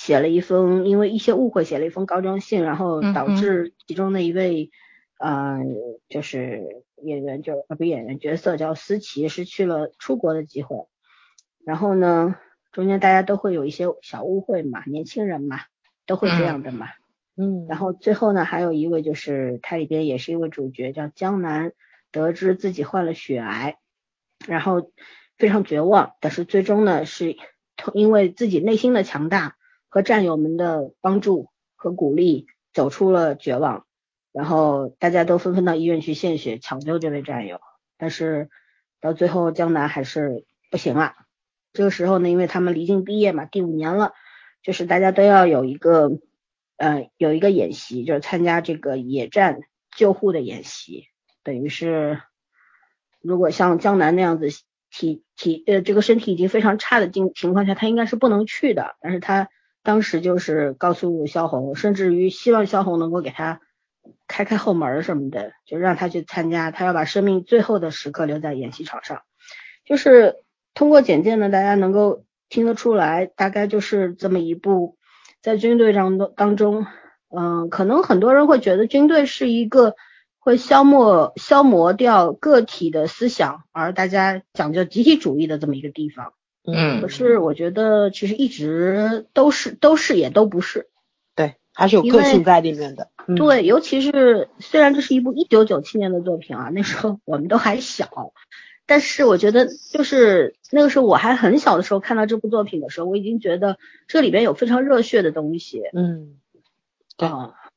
写了一封因为一些误会写了一封告状信，然后导致其中的一位嗯就是演员就啊不演员角色叫思琪失去了出国的机会。然后呢，中间大家都会有一些小误会嘛，年轻人嘛都会这样的嘛。嗯，然后最后呢，还有一位就是它里边也是一位主角，叫江南，得知自己患了血癌，然后非常绝望，但是最终呢是因为自己内心的强大和战友们的帮助和鼓励，走出了绝望，然后大家都纷纷到医院去献血抢救这位战友，但是到最后江南还是不行了。这个时候呢，因为他们离境毕业嘛，第五年了，就是大家都要有一个。呃，有一个演习，就是参加这个野战救护的演习，等于是如果像江南那样子体体呃这个身体已经非常差的境情况下，他应该是不能去的。但是他当时就是告诉萧红，甚至于希望萧红能够给他开开后门什么的，就让他去参加，他要把生命最后的时刻留在演习场上。就是通过简介呢，大家能够听得出来，大概就是这么一部。在军队当中当中，嗯，可能很多人会觉得军队是一个会消磨消磨掉个体的思想，而大家讲究集体主义的这么一个地方。嗯，可是我觉得其实一直都是都是也都不是。对，还是有个性在里面的。对，尤其是虽然这是一部一九九七年的作品啊，那时候我们都还小。但是我觉得，就是那个时候我还很小的时候看到这部作品的时候，我已经觉得这里边有非常热血的东西。嗯，对，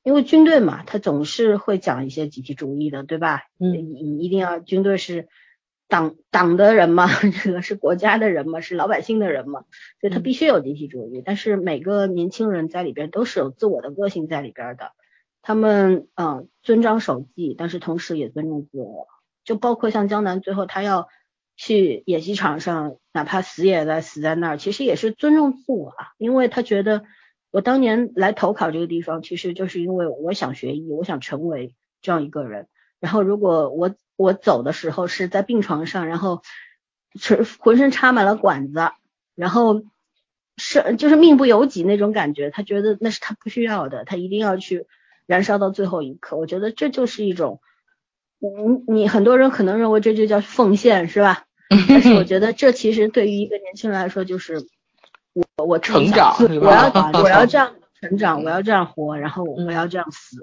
因为军队嘛，他总是会讲一些集体主义的，对吧？嗯，你一定要军队是党党的人嘛，<laughs> 这个是国家的人嘛，是老百姓的人嘛，所以他必须有集体主义。但是每个年轻人在里边都是有自我的个性在里边的，他们嗯遵章守纪，但是同时也尊重自我。就包括像江南最后他要去演习场上，哪怕死也在死在那儿，其实也是尊重自我啊，因为他觉得我当年来投考这个地方，其实就是因为我想学医，我想成为这样一个人。然后如果我我走的时候是在病床上，然后是浑身插满了管子，然后是就是命不由己那种感觉，他觉得那是他不需要的，他一定要去燃烧到最后一刻。我觉得这就是一种，你你很多人可能认为这就叫奉献，是吧？但是我觉得这其实对于一个年轻人来说，就是我我成长，我要我要这样 <laughs> 成长，我要这样活，然后我要这样死。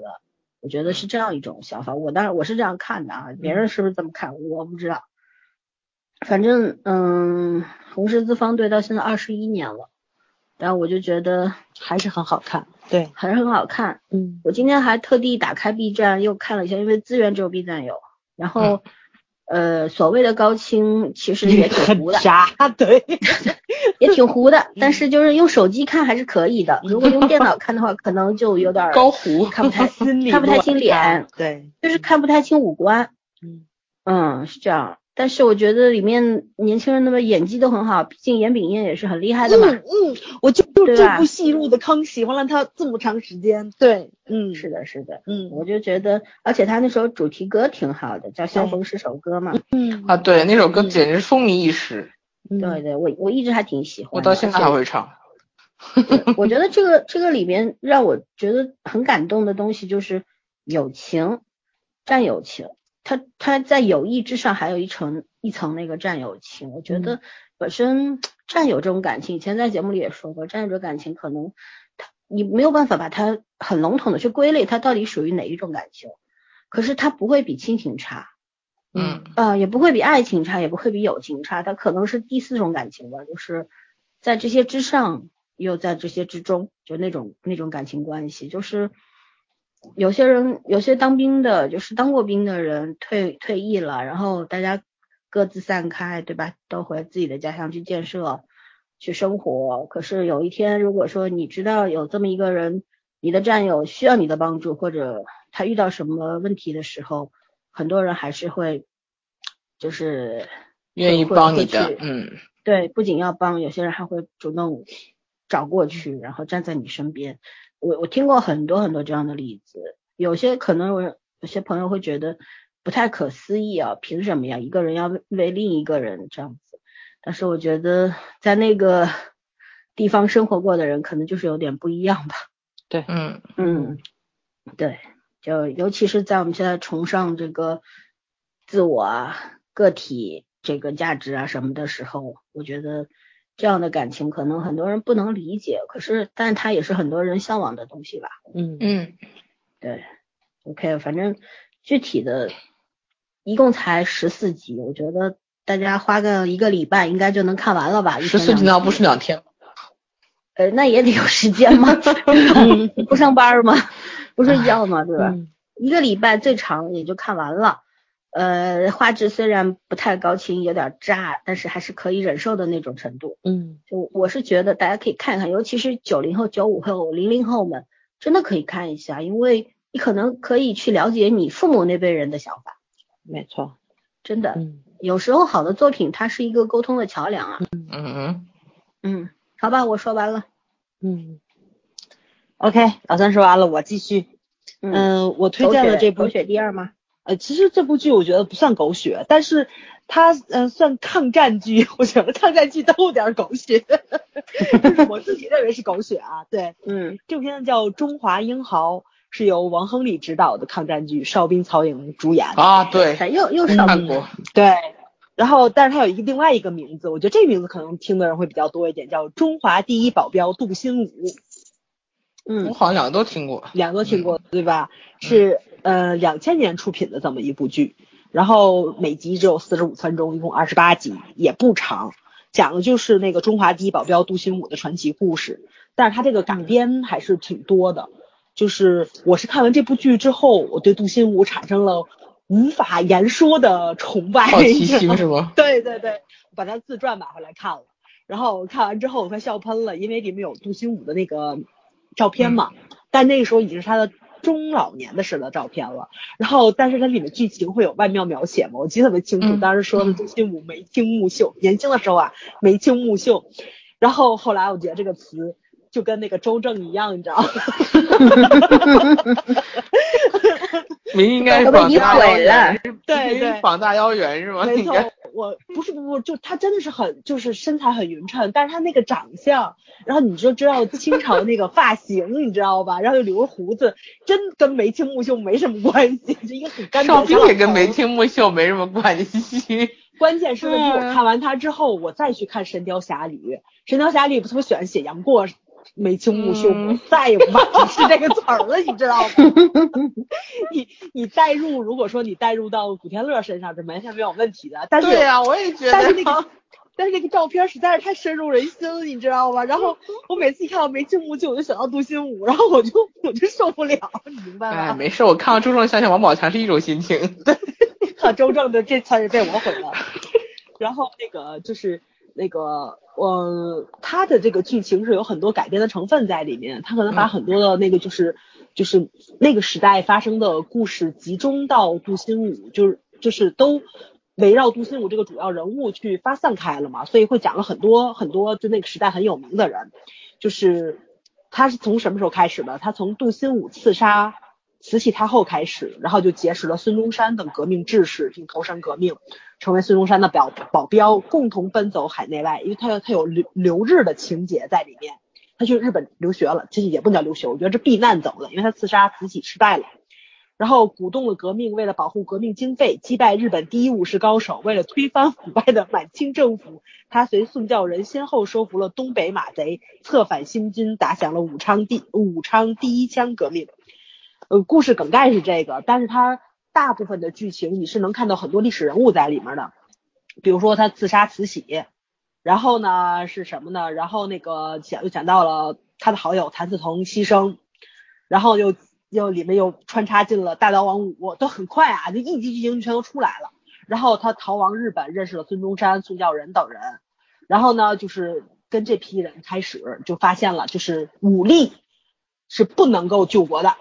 我觉得是这样一种想法。我当然我是这样看的啊，别人是不是这么看我不知道。反正嗯，红十字方队到现在二十一年了。然后我就觉得还是很好看，对，还是很好看。嗯，我今天还特地打开 B 站又看了一下，因为资源只有 B 站有。然后，呃，所谓的高清其实也挺糊的，啥？<laughs> 对，也挺糊的。但是就是用手机看还是可以的，如果用电脑看的话，可能就有点高糊，看不太看不太清脸，对，就是看不太清五官。嗯嗯，是这样。但是我觉得里面年轻人的演技都很好，毕竟严炳彦也是很厉害的嘛。嗯嗯，我就就这部戏入的坑，喜欢了他这么长时间。对，嗯，是的，是的，嗯，我就觉得，而且他那首主题歌挺好的，叫《相逢是首歌》嘛。嗯啊，对，那首歌简直风靡一时。对对，我我一直还挺喜欢。我到现在还会唱。我觉得这个这个里面让我觉得很感动的东西就是友情，战友情。他他在友谊之上还有一层一层那个战友情，我觉得本身 <tsk> 战友这种感情，以前在节目里也说过，战友这感情可能他你没有办法把它很笼统的去归类，它到底属于哪一种感情？可是它不会比亲情差，嗯啊也不会比爱情差，也不会比友情差，它可能是第四种感情吧，就是在这些之上，又在这些之中，就那种那种感情关系，就是。有些人，有些当兵的，就是当过兵的人退退役了，然后大家各自散开，对吧？都回自己的家乡去建设、去生活。可是有一天，如果说你知道有这么一个人，你的战友需要你的帮助，或者他遇到什么问题的时候，很多人还是会就是愿意帮你的。嗯，对，不仅要帮，有些人还会主动找过去，然后站在你身边。我我听过很多很多这样的例子，有些可能我有些朋友会觉得不太可思议啊，凭什么呀？一个人要为另一个人这样子？但是我觉得在那个地方生活过的人，可能就是有点不一样吧。对，嗯嗯，对，就尤其是在我们现在崇尚这个自我啊、个体这个价值啊什么的时候，我觉得。这样的感情可能很多人不能理解，可是，但它也是很多人向往的东西吧。嗯嗯，对，OK，反正具体的，一共才十四集，我觉得大家花个一个礼拜应该就能看完了吧？十四集那不是两天？呃，那也得有时间嘛，<laughs> 不上班吗？不睡觉吗？对吧？一个礼拜最长也就看完了。呃，画质虽然不太高清，有点渣，但是还是可以忍受的那种程度。嗯，就我是觉得大家可以看一看，尤其是九零后、九五后、零零后们，真的可以看一下，因为你可能可以去了解你父母那辈人的想法。没错，真的，有时候好的作品它是一个沟通的桥梁啊。嗯嗯嗯，好吧，我说完了。嗯，OK，老三说完了，我继续。嗯，我推荐了这部《狗血第二》吗？呃，其实这部剧我觉得不算狗血，但是它嗯算抗战剧，我觉得抗战剧都有点狗血，<laughs> 就是我自己认为是狗血啊。对，嗯，这部片子叫《中华英豪》，是由王亨利执导的抗战剧，邵兵、曹颖主演。啊，对，又又是韩国。对，然后但是它有一个另外一个名字，我觉得这个名字可能听的人会比较多一点，叫《中华第一保镖杜新武》。嗯，我好像两个都听过，两个都听过，对吧？是。呃，两千年出品的这么一部剧，然后每集只有四十五分钟，一共二十八集，也不长，讲的就是那个中华第一保镖杜新武的传奇故事。但是他这个改编还是挺多的，就是我是看完这部剧之后，我对杜新武产生了无法言说的崇拜，好奇 <laughs> 心是吗？对对对，把他自传买回来看了，然后看完之后我快笑喷了，因为里面有杜新武的那个照片嘛，但那个时候已经是他的。中老年的时的照片了，然后但是它里面剧情会有曼妙描写吗？我记得特别清楚，当时说的杜心武眉清目秀，年轻的时候啊眉清目秀，然后后来我觉得这个词就跟那个周正一样，你知道吗？<laughs> <laughs> 明应该 <laughs> 是膀大腰圆，对对，膀大腰圆是吗？没错，我不是不不，就他真的是很就是身材很匀称，但是他那个长相，然后你就知道清朝那个发型，<laughs> 你知道吧？然后又留着胡子，真跟眉清目秀没什么关系，就一个很干少兵也跟眉清目秀没什么关系。关键是问题，我看完他之后，我再去看《神雕侠侣》，《神雕侠侣》不特别喜欢写杨过。眉清目秀，再也不怕提示这个词儿了，你知道吗？<laughs> 你你代入，如果说你代入到古天乐身上，这完全没有问题的。但是对呀，我也觉得。但是那个，但是那个照片实在是太深入人心了，你知道吗？然后 <laughs> 我每次一看到眉清目秀，我就想到杜心武，然后我就我就受不了，你明白吗？哎，没事，我看到周正想想王宝强是一种心情。对，<laughs> 看周正的这词儿被我毁了。然后那个就是那个。呃，他的这个剧情是有很多改编的成分在里面，他可能把很多的那个就是就是那个时代发生的故事集中到杜心武，就是就是都围绕杜心武这个主要人物去发散开了嘛，所以会讲了很多很多就那个时代很有名的人，就是他是从什么时候开始的？他从杜心武刺杀。慈禧太后开始，然后就结识了孙中山等革命志士，并投身革命，成为孙中山的保保镖，共同奔走海内外。因为他有他有留留日的情节在里面，他去日本留学了，其实也不叫留学，我觉得这避难走了，因为他刺杀慈禧失败了，然后鼓动了革命，为了保护革命经费，击败日本第一武士高手，为了推翻腐败的满清政府，他随宋教仁先后收服了东北马贼，策反新军，打响了武昌第武昌第一枪革命。呃，故事梗概是这个，但是它大部分的剧情你是能看到很多历史人物在里面的，比如说他刺杀慈禧，然后呢是什么呢？然后那个讲又讲到了他的好友谭嗣同牺牲，然后又又里面又穿插进了大刀王五，都很快啊，就一集剧情全都出来了。然后他逃亡日本，认识了孙中山、宋教仁等人，然后呢就是跟这批人开始就发现了，就是武力是不能够救国的。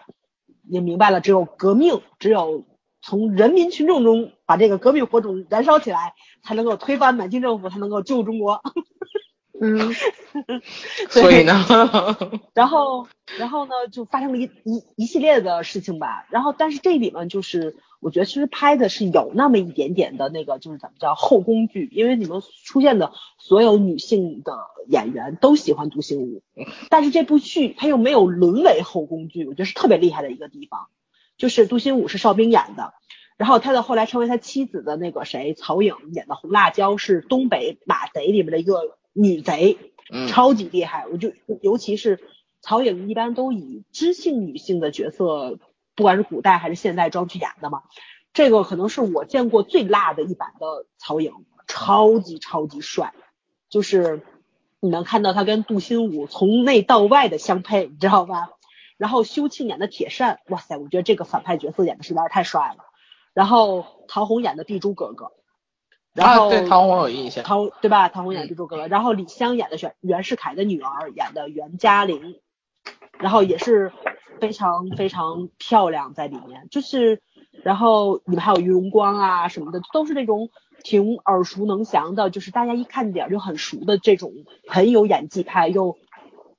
也明白了，只有革命，只有从人民群众中把这个革命火种燃烧起来，才能够推翻满清政府，才能够救中国。嗯，<laughs> 所以呢，然后，然后呢，就发生了一一一系列的事情吧。然后，但是这里面就是，我觉得其实拍的是有那么一点点的那个，就是怎么叫后宫剧，因为你们出现的所有女性的演员都喜欢杜心武，但是这部剧它又没有沦为后宫剧，我觉得是特别厉害的一个地方。就是杜心武是邵兵演的，然后他的后来成为他妻子的那个谁，曹颖演的红辣椒是东北马贼里面的一个。女贼，超级厉害，我就尤其是曹颖，一般都以知性女性的角色，不管是古代还是现代装去演的嘛。这个可能是我见过最辣的一版的曹颖，超级超级帅，就是你能看到他跟杜心武从内到外的相配，你知道吧？然后修庆演的铁扇，哇塞，我觉得这个反派角色演的实在是太帅了。然后陶虹演的地珠哥哥。然后对唐红有印象，唐对吧？陶虹演地柱哥哥，然后李湘演的袁袁世凯的女儿演的袁嘉玲，然后也是非常非常漂亮在里面，就是然后里面还有于荣光啊什么的，都是那种挺耳熟能详的，就是大家一看点就很熟的这种很有演技派又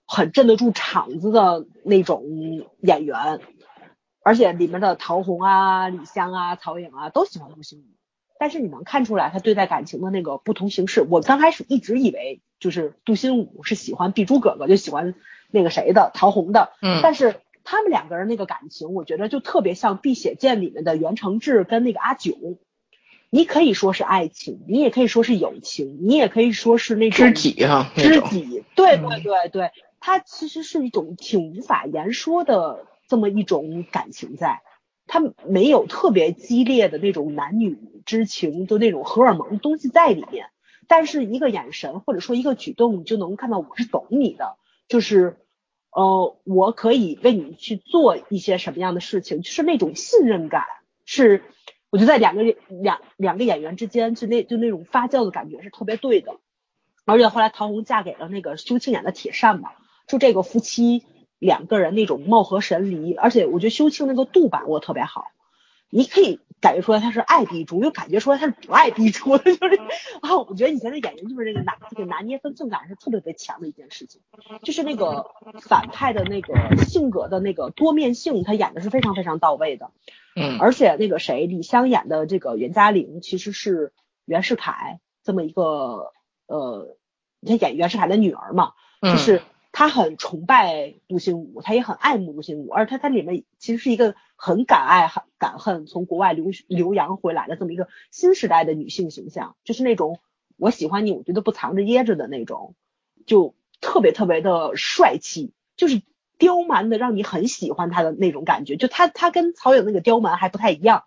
很镇得住场子的那种演员，而且里面的陶虹啊、李湘啊、曹颖啊都喜欢杜心武。但是你能看出来他对待感情的那个不同形式。我刚开始一直以为就是杜心武是喜欢碧珠哥哥，就喜欢那个谁的陶虹的。嗯。但是他们两个人那个感情，我觉得就特别像《碧血剑》里面的袁承志跟那个阿九。你可以说是爱情，你也可以说是友情，你也可以说是那种知己啊，知己。对对对对，他其实是一种挺无法言说的这么一种感情在。他没有特别激烈的那种男女之情，就那种荷尔蒙东西在里面，但是一个眼神或者说一个举动，你就能看到我是懂你的，就是呃，我可以为你去做一些什么样的事情，就是那种信任感，是我觉得在两个两两个演员之间，就那就那种发酵的感觉是特别对的，而且后来陶虹嫁给了那个修庆演的铁扇嘛，就这个夫妻。两个人那种貌合神离，而且我觉得修庆那个度把握特别好。你可以感觉出来他是爱碧珠，又感觉出来他是不爱碧珠的，就是 <laughs> 啊，我觉得以前的演员就是这个拿这个拿捏分寸感是特别特别强的一件事情，就是那个反派的那个性格的那个多面性，他演的是非常非常到位的。嗯，而且那个谁，李湘演的这个袁嘉玲，其实是袁世凯这么一个呃，他演袁世凯的女儿嘛，就是他很崇拜杜心武，他也很爱慕杜心武，而他他里面其实是一个很敢爱很敢恨，从国外留留洋回来的这么一个新时代的女性形象，就是那种我喜欢你，我觉得不藏着掖着的那种，就特别特别的帅气，就是。刁蛮的让你很喜欢他的那种感觉，就他他跟曹颖那个刁蛮还不太一样，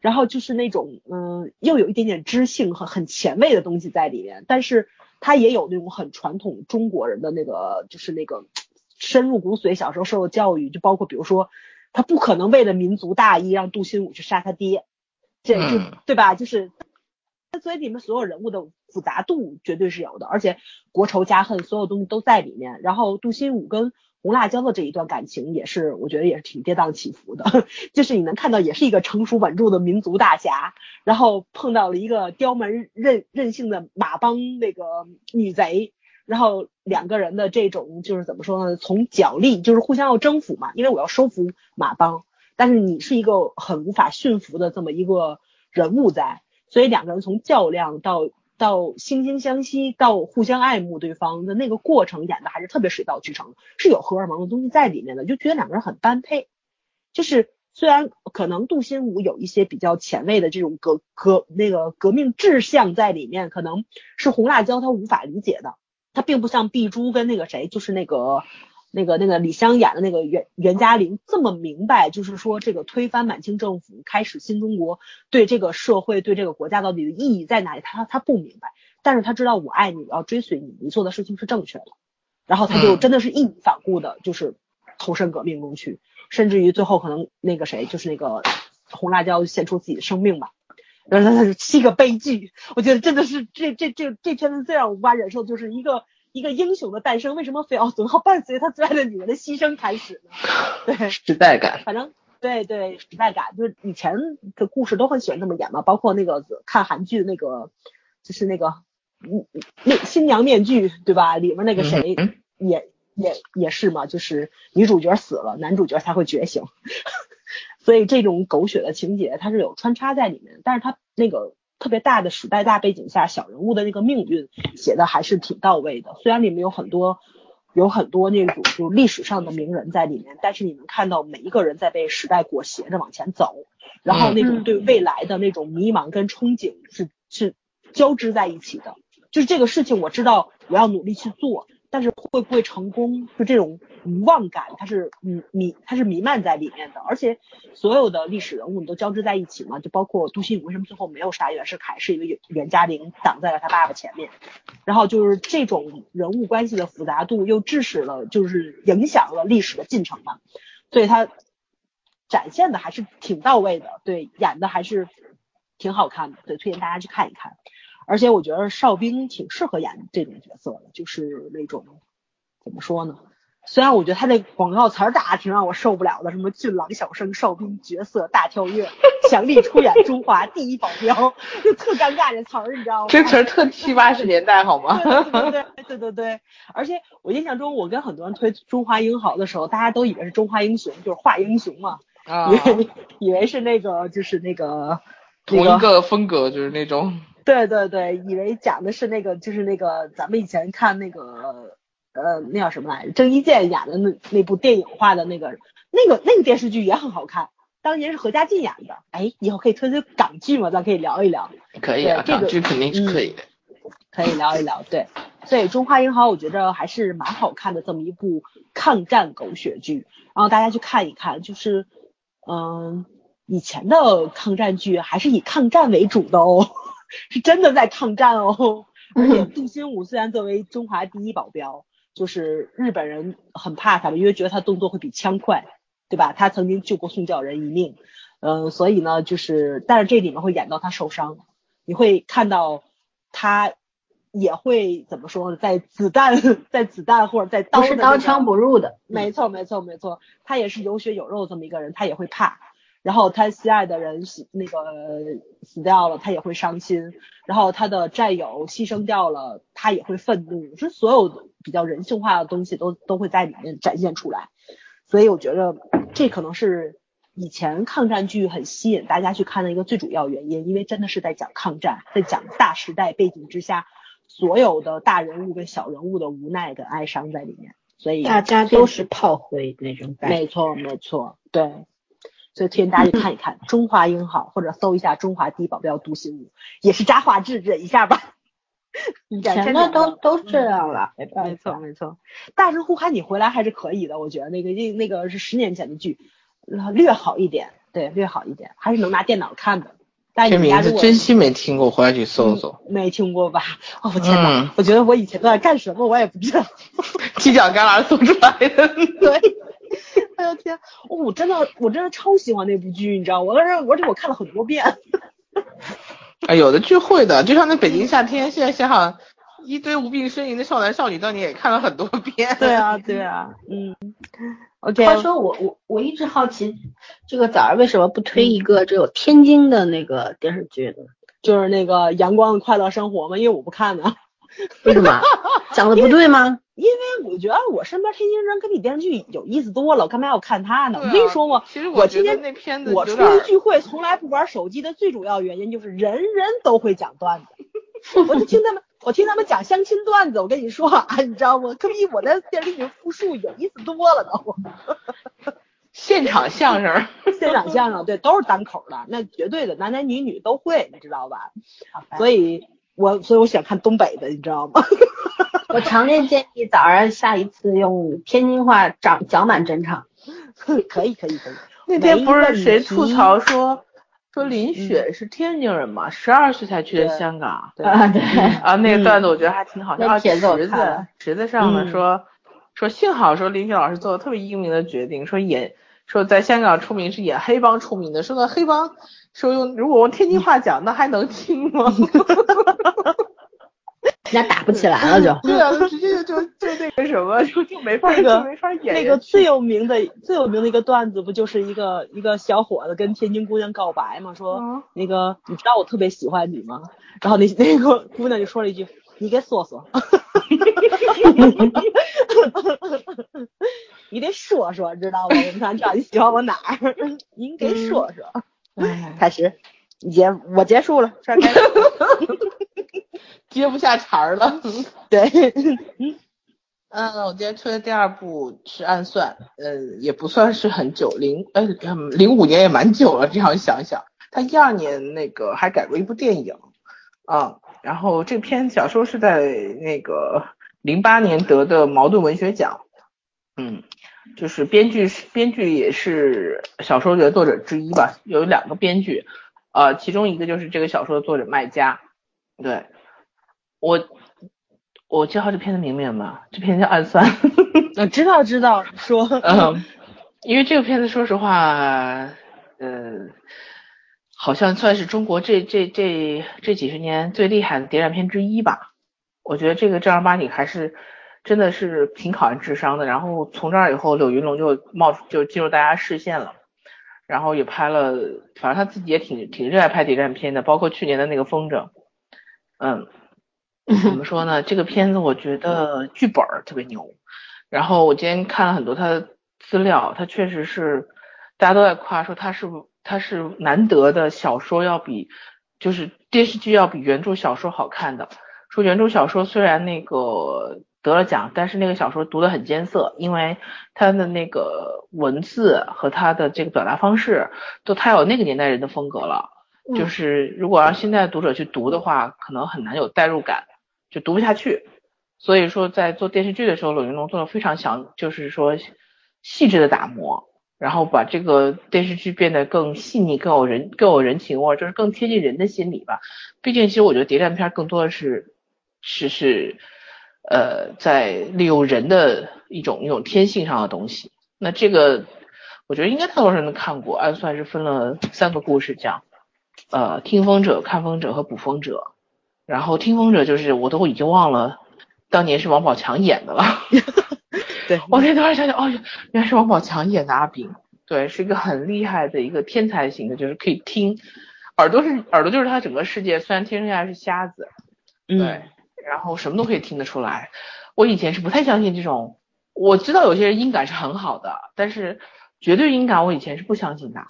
然后就是那种嗯，又有一点点知性和很前卫的东西在里面，但是他也有那种很传统中国人的那个，就是那个深入骨髓，小时候受的教育，就包括比如说他不可能为了民族大义让杜心武去杀他爹，这就对吧？就是所以里面所有人物的复杂度绝对是有的，而且国仇家恨所有东西都在里面，然后杜心武跟红辣椒的这一段感情也是，我觉得也是挺跌宕起伏的。<laughs> 就是你能看到，也是一个成熟稳重的民族大侠，然后碰到了一个刁蛮任任性的马帮那个女贼，然后两个人的这种就是怎么说呢？从角力就是互相要征服嘛，因为我要收服马帮，但是你是一个很无法驯服的这么一个人物在，所以两个人从较量到。到惺惺相惜，到互相爱慕对方的那个过程，演的还是特别水到渠成，是有荷尔蒙的东西在里面的，就觉得两个人很般配。就是虽然可能杜心武有一些比较前卫的这种革革那个革命志向在里面，可能是红辣椒他无法理解的，他并不像碧珠跟那个谁，就是那个。那个那个李湘演的那个袁袁嘉玲这么明白，就是说这个推翻满清政府，开始新中国，对这个社会对这个国家到底的意义在哪里？他他不明白，但是他知道我爱你，我要追随你，你做的事情是正确的，然后他就真的是义无反顾的，就是投身革命中去，甚至于最后可能那个谁，就是那个红辣椒献出自己的生命吧，然后他是七个悲剧，我觉得真的是这这这这片子最让我无法忍受，就是一个。一个英雄的诞生，为什么非要总要伴随他最爱的女人的牺牲开始呢？对，时代感。反正对对时代感，就是以前的故事都很喜欢这么演嘛，包括那个看韩剧那个，就是那个嗯那新娘面具对吧？里面那个谁也也也是嘛，就是女主角死了，男主角才会觉醒，<laughs> 所以这种狗血的情节它是有穿插在里面，但是它那个。特别大的时代大背景下，小人物的那个命运写的还是挺到位的。虽然里面有很多有很多那种就历史上的名人在里面，但是你能看到每一个人在被时代裹挟着往前走，然后那种对未来的那种迷茫跟憧憬是是交织在一起的。就是这个事情，我知道我要努力去做。但是会不会成功？就这种无望感，它是弥弥，它是弥漫在里面的。而且所有的历史人物你都交织在一起嘛，就包括杜心武为什么最后没有杀袁世凯，是因为袁嘉玲挡在了他爸爸前面。然后就是这种人物关系的复杂度，又致使了就是影响了历史的进程嘛。所以他展现的还是挺到位的，对，演的还是挺好看的，对，推荐大家去看一看。而且我觉得邵兵挺适合演这种角色的，就是那种怎么说呢？虽然我觉得他那广告词儿打挺让我受不了的，什么俊朗小生邵兵角色大跳跃，强力出演中华第一保镖，<laughs> 就特尴尬这词儿，你知道吗？这词儿特七八十年代好吗？<laughs> 对对对对对对。而且我印象中，我跟很多人推中华英豪的时候，大家都以为是中华英雄，就是画英雄嘛，以为以为是那个就是那个同一个风格，就是那种。对对对，以为讲的是那个，就是那个咱们以前看那个，呃，那叫什么来着？郑伊健演的那那部电影化的那个，那个那个电视剧也很好看，当年是何家劲演的。哎，以后可以推推港剧嘛，咱可以聊一聊。可以啊，港剧肯定是可以的。可以聊一聊，对。所以《中华英豪》我觉得还是蛮好看的，这么一部抗战狗血剧，然后大家去看一看，就是嗯，以前的抗战剧还是以抗战为主的哦。是真的在抗战哦，而且杜心武虽然作为中华第一保镖，就是日本人很怕他们，因为觉得他动作会比枪快，对吧？他曾经救过宋教仁一命，嗯，所以呢，就是但是这里面会演到他受伤，你会看到他也会怎么说呢？在子弹在子弹或者在刀是刀枪不入的，没错没错没错，他也是有血有肉这么一个人，他也会怕。然后他心爱的人死那个死掉了，他也会伤心，然后他的战友牺牲掉了，他也会愤怒，就所有比较人性化的东西都都会在里面展现出来，所以我觉得这可能是以前抗战剧很吸引大家去看的一个最主要原因，因为真的是在讲抗战，在讲大时代背景之下所有的大人物跟小人物的无奈跟哀伤在里面。所以大家都是炮灰那种感觉，没错没错，对，所以推荐大家去看一看《中华英豪》，或者搜一下《中华第一保镖杜心武》，也是扎画质，忍一下吧。<laughs> 以前的都都这样了，没错没错。大声呼喊你回来还是可以的，我觉得那个那那个是十年前的剧，略好一点，对，略好一点，还是能拿电脑看的。这名字真心没听过，回来去搜搜。没听过吧？哦天哪！我觉得我以前都在干什么，我也不知道。犄角旮旯搜出来的。<laughs> 对。<laughs> 哎呦天！哦，我真的，我真的超喜欢那部剧，你知道我？而且而且我看了很多遍。<laughs> 哎，有的剧会的，就像那《北京夏天》，现在想想，一堆无病呻吟的少男少女，当年也看了很多遍。对啊，对啊，嗯。话说我我我一直好奇，这个早儿为什么不推一个只有天津的那个电视剧呢？就是那个《阳光的快乐生活》吗？因为我不看呢。<laughs> 为什么？讲的不对吗？因为我觉得我身边天津人跟比电视剧有意思多了，干嘛要看他呢？我跟你说嘛，其实我今天那片子我出去聚会从来不玩手机的最主要原因就是人人都会讲段子，我就听他们。我听他们讲相亲段子，我跟你说啊，你知道吗？可比我在电视里复述有意思多了都。<laughs> 现场相声，现场相声，对，都是单口的，那绝对的，男男女女都会，你知道吧？所以，我所以我想看东北的，你知道吗？<laughs> 我强烈建议早上下一次用天津话讲讲满整场。<laughs> 可以可以可以。那天不是谁吐槽说？说林雪是天津人嘛，十二岁才去的香港，对啊对啊，那个段子我觉得还挺好笑。池子池子上呢说说幸好说林雪老师做了特别英明的决定，说演说在香港出名是演黑帮出名的，说那黑帮说用如果用天津话讲，那还能听吗？<laughs> 人家打不起来了就，对啊，直接就就那个什么，就就没法就没法演。那个最有名的最有名的一个段子，不就是一个一个小伙子跟天津姑娘告白嘛？说那个你知道我特别喜欢你吗？然后那那个姑娘就说了一句，你给说说，<laughs> 你得说说，知道吗？我们想知道你喜欢我哪儿，您给说说。开始，结我结束了，开始。<laughs> 接不下茬儿了，对，<laughs> 嗯，我今天推的第二部是《暗算》，嗯，也不算是很久，零，呃，零五年也蛮久了，这样想想，他一二年那个还改过一部电影，啊，然后这篇小说是在那个零八年得的茅盾文学奖，嗯，就是编剧是编剧也是小说的作者之一吧，有两个编剧，呃，其中一个就是这个小说的作者麦家，对。我我记好这片子名名吧？这片叫《暗算》。<laughs> 嗯，知道知道，说。嗯，因为这个片子，说实话，呃，好像算是中国这这这这几十年最厉害的谍战片之一吧。我觉得这个正儿八经还是真的是挺考验智商的。然后从这儿以后，柳云龙就冒出就进入大家视线了，然后也拍了，反正他自己也挺挺热爱拍谍战片的，包括去年的那个《风筝》，嗯。怎么说呢？这个片子我觉得剧本特别牛，然后我今天看了很多他的资料，他确实是大家都在夸说他是他是难得的小说要比就是电视剧要比原著小说好看的。说原著小说虽然那个得了奖，但是那个小说读得很艰涩，因为他的那个文字和他的这个表达方式都太有那个年代人的风格了，就是如果让现在读者去读的话，可能很难有代入感。就读不下去，所以说在做电视剧的时候，柳云龙做了非常详，就是说细致的打磨，然后把这个电视剧变得更细腻、更有人、更有人情味，就是更贴近人的心理吧。毕竟，其实我觉得谍战片更多的是是是呃，在利用人的一种一种天性上的东西。那这个我觉得应该太多人都看过，暗算是分了三个故事讲，呃，听风者、看风者和捕风者。然后听风者就是我都已经忘了，当年是王宝强演的了。<laughs> 对，我那突然想想，哦，原来是王宝强演的阿炳。对，是一个很厉害的一个天才型的，就是可以听，耳朵是耳朵就是他整个世界，虽然天生下来是瞎子，对，然后什么都可以听得出来。我以前是不太相信这种，我知道有些人音感是很好的，但是绝对音感我以前是不相信的。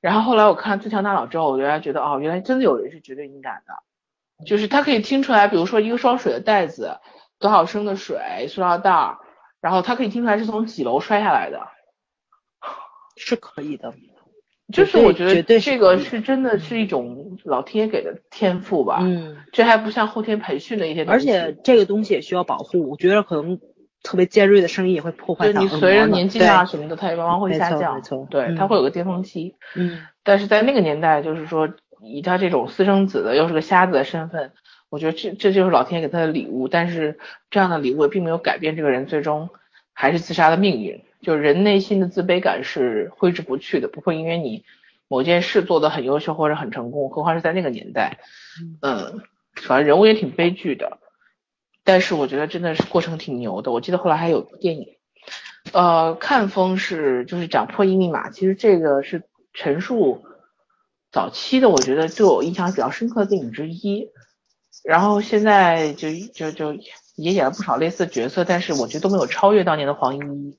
然后后来我看《最强大脑》之后，我原来觉得哦，原来真的有人是绝对音感的，就是他可以听出来，比如说一个装水的袋子，多少升的水，塑料袋，然后他可以听出来是从几楼摔下来的。是可以的，就是我觉得这个是真的是一种老天爷给的天赋吧。嗯，这还不像后天培训的一些东西。而且这个东西也需要保护，我觉得可能特别尖锐的声音也会破坏你随着年纪大什么的，它也慢慢会下降。没错，对，它会有个巅峰期。嗯，但是在那个年代，就是说以他这种私生子的又是个瞎子的身份，我觉得这这就是老天爷给他的礼物。但是这样的礼物也并没有改变这个人最终还是自杀的命运。就是人内心的自卑感是挥之不去的，不会因为你某件事做得很优秀或者很成功，何况是在那个年代，嗯，反正人物也挺悲剧的，但是我觉得真的是过程挺牛的。我记得后来还有电影，呃，看风是就是讲破译密码，其实这个是陈述早期的，我觉得对我印象比较深刻的电影之一。然后现在就就就也演了不少类似的角色，但是我觉得都没有超越当年的黄莺莺。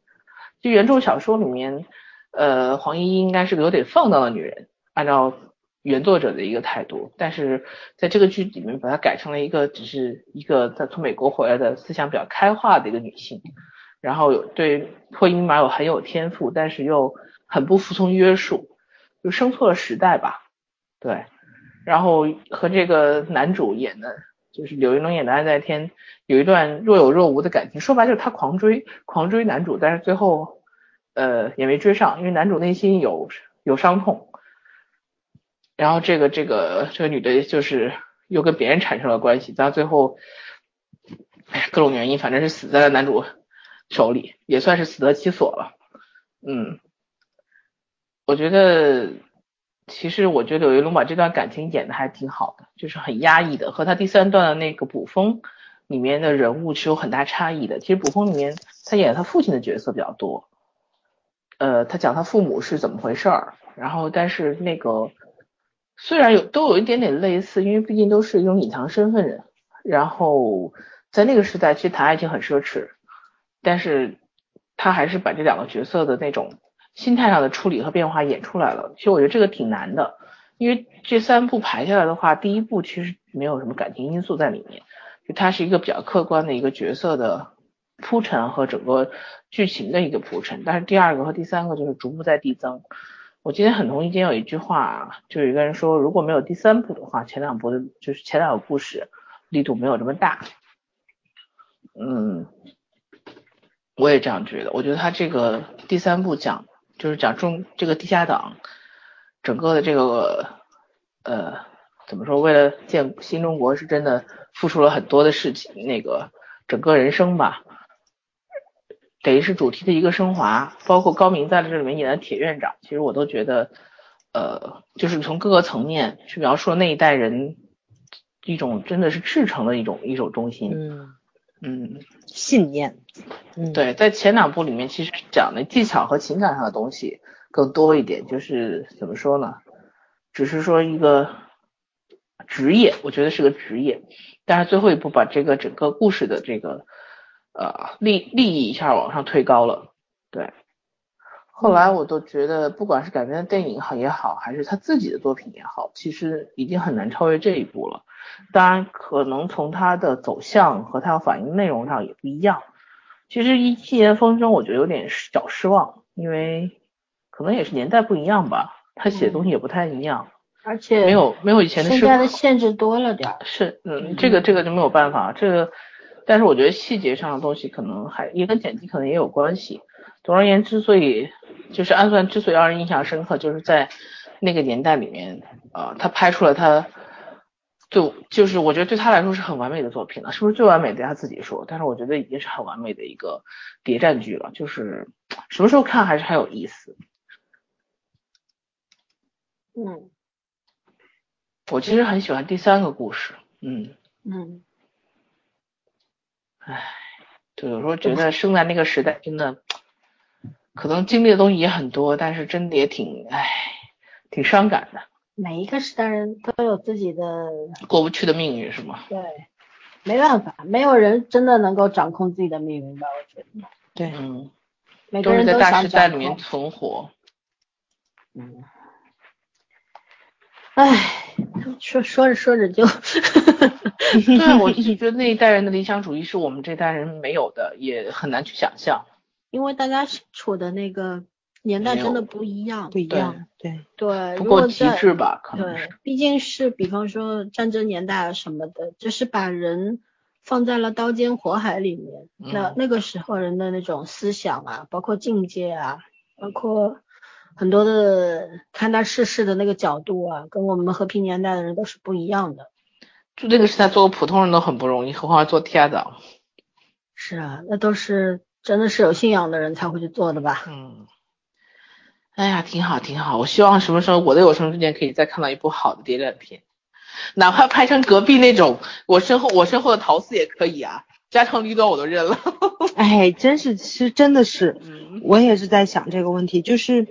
就原著小说里面，呃，黄莺莺应该是个有点放荡的女人，按照原作者的一个态度。但是在这个剧里面，把她改成了一个只是一个在从美国回来的思想比较开化的一个女性，然后有对破译密码有很有天赋，但是又很不服从约束，就生错了时代吧。对，然后和这个男主演的。就是柳云龙演的安在天有一段若有若无的感情，说白就是他狂追狂追男主，但是最后呃也没追上，因为男主内心有有伤痛。然后这个这个这个女的就是又跟别人产生了关系，到最后哎呀各种原因，反正是死在了男主手里，也算是死得其所了。嗯，我觉得。其实我觉得柳云龙把这段感情演的还挺好的，就是很压抑的，和他第三段的那个捕风里面的人物是有很大差异的。其实捕风里面他演他父亲的角色比较多，呃，他讲他父母是怎么回事儿，然后但是那个虽然有都有一点点类似，因为毕竟都是一种隐藏身份人，然后在那个时代其实谈爱情很奢侈，但是他还是把这两个角色的那种。心态上的处理和变化演出来了，其实我觉得这个挺难的，因为这三部排下来的话，第一步其实没有什么感情因素在里面，就它是一个比较客观的一个角色的铺陈和整个剧情的一个铺陈，但是第二个和第三个就是逐步在递增。我今天很同意，今天有一句话，就有一个人说，如果没有第三部的话，前两部的就是前两个故事力度没有这么大。嗯，我也这样觉得，我觉得他这个第三部讲。就是讲中这个地下党，整个的这个呃怎么说？为了建新中国，是真的付出了很多的事情，那个整个人生吧，等于是主题的一个升华。包括高明在这里面演的铁院长，其实我都觉得，呃，就是从各个层面去描述那一代人一种真的是赤诚的一种一种中心。嗯。嗯，信念，嗯，对，在前两部里面，其实讲的技巧和情感上的东西更多一点，就是怎么说呢？只是说一个职业，我觉得是个职业，但是最后一步把这个整个故事的这个呃利利益一下往上推高了，对。后来我都觉得，不管是改编的电影好也好，还是他自己的作品也好，其实已经很难超越这一步了。当然，可能从他的走向和他要反映内容上也不一样。其实一七年风筝，我觉得有点小失望，因为可能也是年代不一样吧，他写的东西也不太一样，而且没有没有以前的现在的限制多了点。是，嗯，这个这个就没有办法，这个，但是我觉得细节上的东西可能还也跟剪辑可能也有关系。总而言之，所以就是安算之所以让人印象深刻，就是在那个年代里面，呃，他拍出了他，就就是我觉得对他来说是很完美的作品了，是不是最完美的他自己说，但是我觉得已经是很完美的一个谍战剧了，就是什么时候看还是很有意思。嗯，我其实很喜欢第三个故事，嗯嗯，唉，就有时候觉得生在那个时代真的。可能经历的东西也很多，但是真的也挺唉，挺伤感的。每一个时代人都有自己的过不去的命运，是吗？对，没办法，没有人真的能够掌控自己的命运吧？我觉得。对，嗯，每个人都在大时代里面存活。嗯。唉，说说着说着就，<laughs> 对，我一直 <laughs> 觉得那一代人的理想主义是我们这代人没有的，也很难去想象。因为大家处的那个年代真的不一样，不一样，对对，不够极致吧？可能对，毕竟是比方说战争年代啊什么的，就是把人放在了刀尖火海里面。那那个时候人的那种思想啊，包括境界啊，包括。很多的看待世事的那个角度啊，跟我们和平年代的人都是不一样的。就那个时代，做个普通人都很不容易，何况做天的。是啊，那都是真的是有信仰的人才会去做的吧？嗯。哎呀，挺好，挺好。我希望什么时候我的有生之年可以再看到一部好的谍战片，哪怕拍成隔壁那种，我身后我身后的桃四也可以啊，家长里短我都认了。<laughs> 哎，真是，其实真的是，我也是在想这个问题，就是。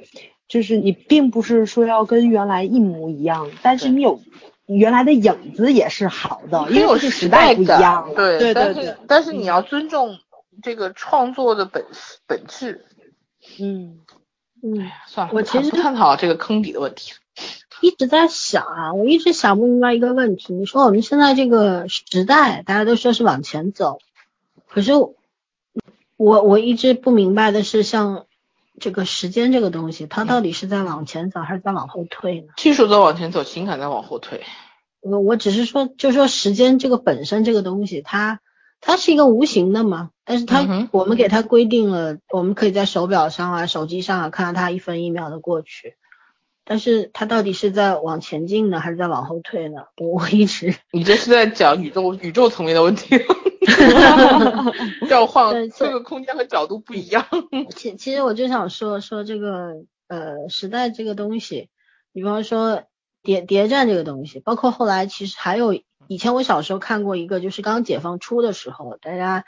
就是你并不是说要跟原来一模一样，但是你有原来的影子也是好的，因为是时代不一样。对对对对。但是你要尊重这个创作的本本质。嗯嗯，算了，我其实探讨这个坑底的问题。一直在想啊，我一直想不明白一个问题。你说我们现在这个时代，大家都说是往前走，可是我我一直不明白的是像。这个时间这个东西，它到底是在往前走还是在往后退呢？技术在往前走，情感在往后退。我我只是说，就说时间这个本身这个东西，它它是一个无形的嘛，但是它我们给它规定了，我们可以在手表上啊、手机上啊看到它一分一秒的过去，但是它到底是在往前进呢，还是在往后退呢？我一直 <laughs> 你这是在讲宇宙宇宙层面的问题。<laughs> 哈，调换这个空间和角度不一样。<laughs> 其其实我就想说说这个呃时代这个东西，比方说谍谍战这个东西，包括后来其实还有以前我小时候看过一个，就是刚解放初的时候，大家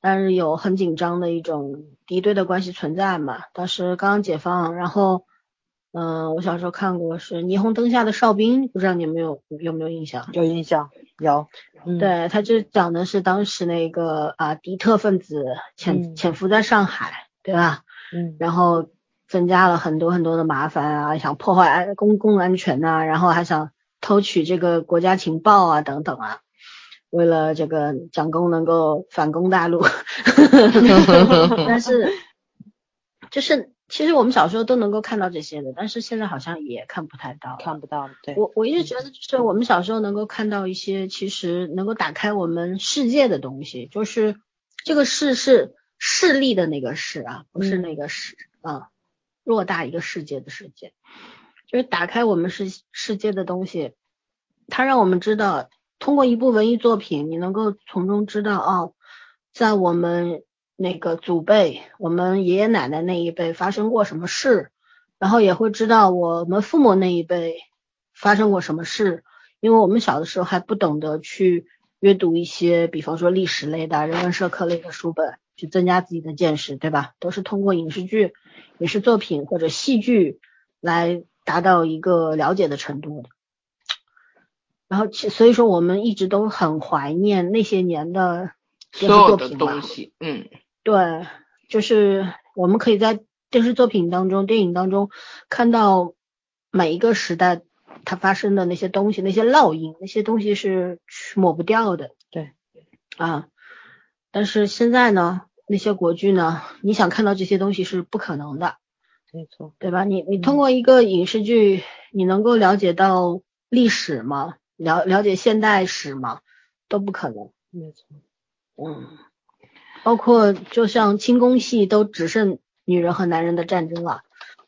但是有很紧张的一种敌对的关系存在嘛。当时刚刚解放，然后嗯，我小时候看过是《霓虹灯下的哨兵》，不知道你有没有有没有印象？有印象，有。对，他就讲的是当时那个啊，敌特分子潜潜伏在上海，对吧？嗯，然后增加了很多很多的麻烦啊，想破坏公共安全呐，然后还想偷取这个国家情报啊，等等啊，为了这个蒋公能够反攻大陆，<laughs> 但是就是。其实我们小时候都能够看到这些的，但是现在好像也看不太到。看不到，对。我我一直觉得，就是我们小时候能够看到一些，其实能够打开我们世界的东西，就是这个世是势力的那个势啊，不是那个势啊，偌大一个世界的世界，就是打开我们世世界的东西，它让我们知道，通过一部文艺作品，你能够从中知道哦，在我们。那个祖辈，我们爷爷奶奶那一辈发生过什么事，然后也会知道我们父母那一辈发生过什么事，因为我们小的时候还不懂得去阅读一些，比方说历史类的、人文社科类的书本，去增加自己的见识，对吧？都是通过影视剧、影视作品或者戏剧来达到一个了解的程度的。然后，所以说我们一直都很怀念那些年的电视作品东西，嗯。对，就是我们可以在电视作品当中、电影当中看到每一个时代它发生的那些东西、那些烙印，那些东西是抹不掉的。对，啊，但是现在呢，那些国剧呢，你想看到这些东西是不可能的。没错，对吧？你你通过一个影视剧，你能够了解到历史吗？了了解现代史吗？都不可能。没错，嗯。包括就像清宫戏都只剩女人和男人的战争了，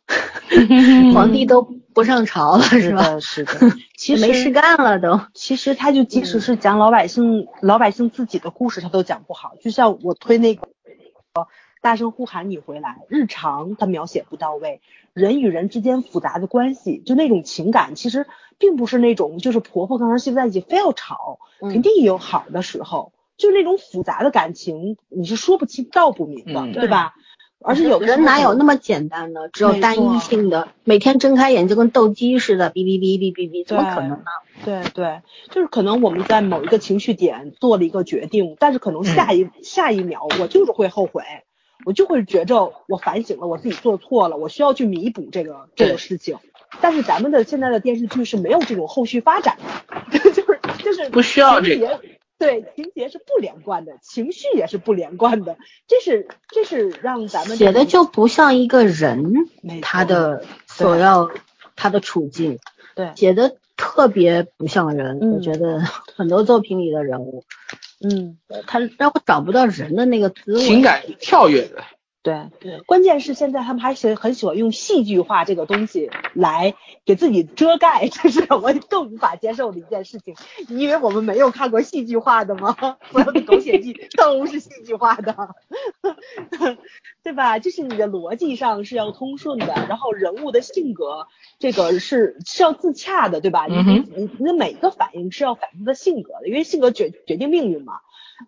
<laughs> 皇帝都不上朝了，是吧？是的，其实没事干了都。其实他就即使是讲老百姓老百姓自己的故事，他都讲不好。就像我推那个大声呼喊你回来，日常他描写不到位，人与人之间复杂的关系，就那种情感，其实并不是那种就是婆婆跟儿媳妇在一起非要吵，肯定也有好的时候。就那种复杂的感情，你是说不清道不明的，对吧？而且有的人哪有那么简单呢？只有单一性的，每天睁开眼就跟斗鸡似的，哔哔哔哔哔哔，怎么可能呢？对对，就是可能我们在某一个情绪点做了一个决定，但是可能下一下一秒我就是会后悔，我就会觉着我反省了，我自己做错了，我需要去弥补这个这个事情。但是咱们的现在的电视剧是没有这种后续发展的，<laughs> 就是就是不需要这个。对，情节是不连贯的，情绪也是不连贯的，这是这是让咱们写的就不像一个人，他的所要他的处境，对，写的特别不像人，我觉得很多作品里的人物，嗯，他让我找不到人的那个滋味，情感跳跃的。对对，关键是现在他们还喜很喜欢用戏剧化这个东西来给自己遮盖，<laughs> 这是我更无法接受的一件事情。你以为我们没有看过戏剧化的吗？所有的狗血剧 <laughs> 都是戏剧化的，<laughs> 对吧？就是你的逻辑上是要通顺的，然后人物的性格这个是是要自洽的，对吧？你你你你的每一个反应是要反映的性格的，因为性格决决定命运嘛，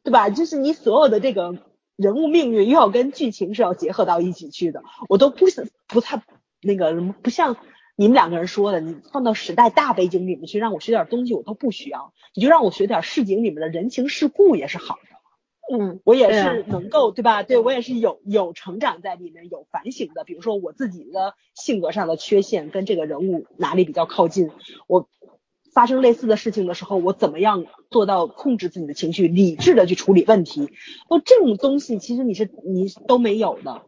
对吧？就是你所有的这个。人物命运又要跟剧情是要结合到一起去的，我都不想不太那个不像你们两个人说的，你放到时代大背景里面去让我学点东西，我都不需要，你就让我学点市井里面的人情世故也是好的。嗯，我也是能够对吧？对我也是有有成长在里面，有反省的。比如说我自己的性格上的缺陷跟这个人物哪里比较靠近，我。发生类似的事情的时候，我怎么样做到控制自己的情绪，理智的去处理问题？哦，这种东西其实你是你都没有的，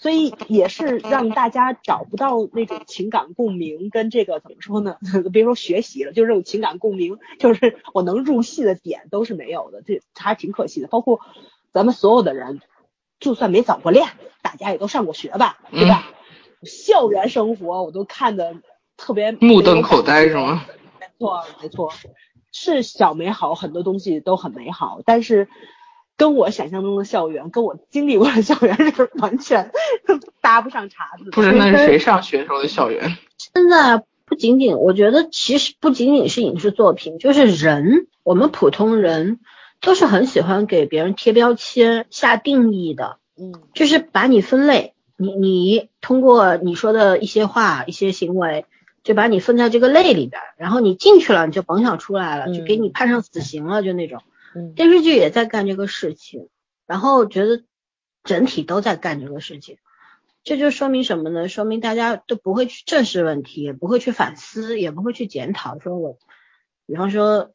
所以也是让大家找不到那种情感共鸣，跟这个怎么说呢？<laughs> 别说学习了，就是这种情感共鸣，就是我能入戏的点都是没有的，这还挺可惜的。包括咱们所有的人，就算没早过恋，大家也都上过学吧，对吧？校园生活我都看的特别目瞪口呆，是吗？错，没错，是小美好，很多东西都很美好，但是跟我想象中的校园，跟我经历过的校园 <laughs> 是完全搭不上茬子。不是，那是谁上学时候的校园？现在不仅仅，我觉得其实不仅仅是影视作品，就是人，我们普通人都是很喜欢给别人贴标签、下定义的。嗯，就是把你分类，你你通过你说的一些话、一些行为。就把你分在这个类里边，然后你进去了，你就甭想出来了，就给你判上死刑了，就那种。电视剧也在干这个事情，然后觉得整体都在干这个事情，这就说明什么呢？说明大家都不会去正视问题，也不会去反思，也不会去检讨。说我，比方说，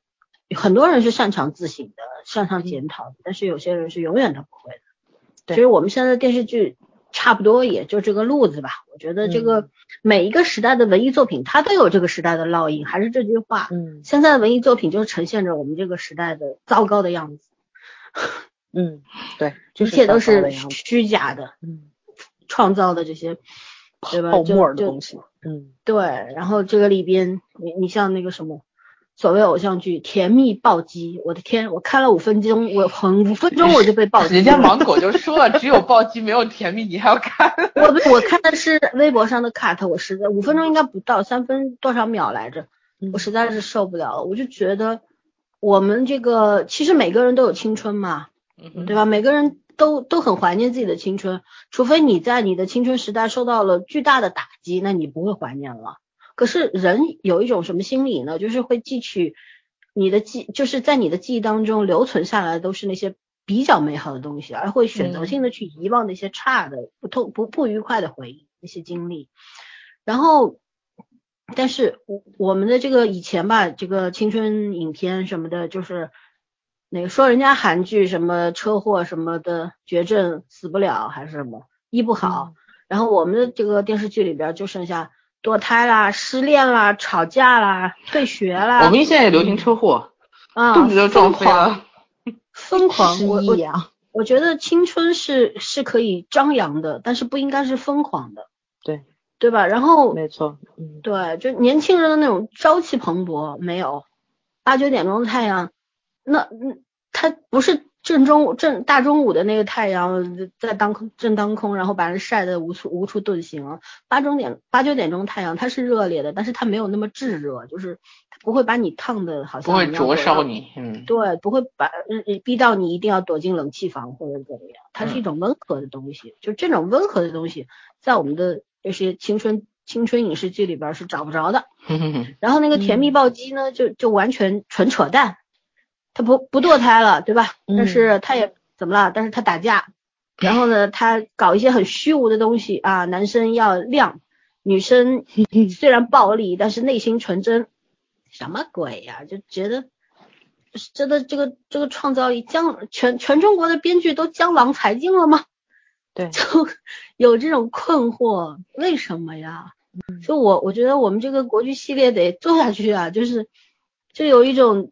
很多人是擅长自省的，擅长检讨，但是有些人是永远都不会的。其实我们现在的电视剧。差不多也就这个路子吧。我觉得这个每一个时代的文艺作品，它都有这个时代的烙印。还是这句话，嗯，现在的文艺作品就是呈现着我们这个时代的糟糕的样子。嗯，对，<laughs> 一切都是虚假的，嗯，创造的这些，对吧？泡沫的东西，嗯，对。然后这个里边，你你像那个什么。所谓偶像剧甜蜜暴击，我的天！我看了五分钟，我很五分钟我就被暴击。人家芒果就说了，只有暴击没有甜蜜，你还要看？<laughs> 我我看的是微博上的 cut，我实在五分钟应该不到三分多少秒来着，我实在是受不了了。我就觉得我们这个其实每个人都有青春嘛，对吧？每个人都都很怀念自己的青春，除非你在你的青春时代受到了巨大的打击，那你不会怀念了。可是人有一种什么心理呢？就是会记取你的记，就是在你的记忆当中留存下来的都是那些比较美好的东西，而会选择性的去遗忘那些差的、不痛不不愉快的回忆、那些经历。然后，但是我我们的这个以前吧，这个青春影片什么的，就是那个说人家韩剧什么车祸什么的绝症死不了还是什么医不好，然后我们的这个电视剧里边就剩下。堕胎啦，失恋啦，吵架啦，退学啦。我们现在也流行车祸，啊，肚子都撞飞了，疯狂。<laughs> 我我我觉得青春是是可以张扬的，但是不应该是疯狂的。对，对吧？然后没错，嗯，对，就年轻人的那种朝气蓬勃没有，八九点钟的太阳，那嗯，他不是正中午正大中午的那个太阳在当空正当空，然后把人晒得无处无处遁形。八九点八九点钟太阳它是热烈的，但是它没有那么炙热，就是它不会把你烫的好像不会灼烧你，嗯，对，不会把逼到你一定要躲进冷气房或者怎么样。它是一种温和的东西，就这种温和的东西，在我们的这些青春青春影视剧里边是找不着的。<laughs> 然后那个甜蜜暴击呢，就就完全纯扯淡。他不不堕胎了，对吧？但是他也怎么了？但是他打架，然后呢，他搞一些很虚无的东西啊。男生要亮，女生 <laughs> 虽然暴力，但是内心纯真，什么鬼呀？就觉得真的这个这个创造力，江全全中国的编剧都江郎才尽了吗？<laughs> 对，就有这种困惑，为什么呀？所以我我觉得我们这个国剧系列得做下去啊，就是就有一种。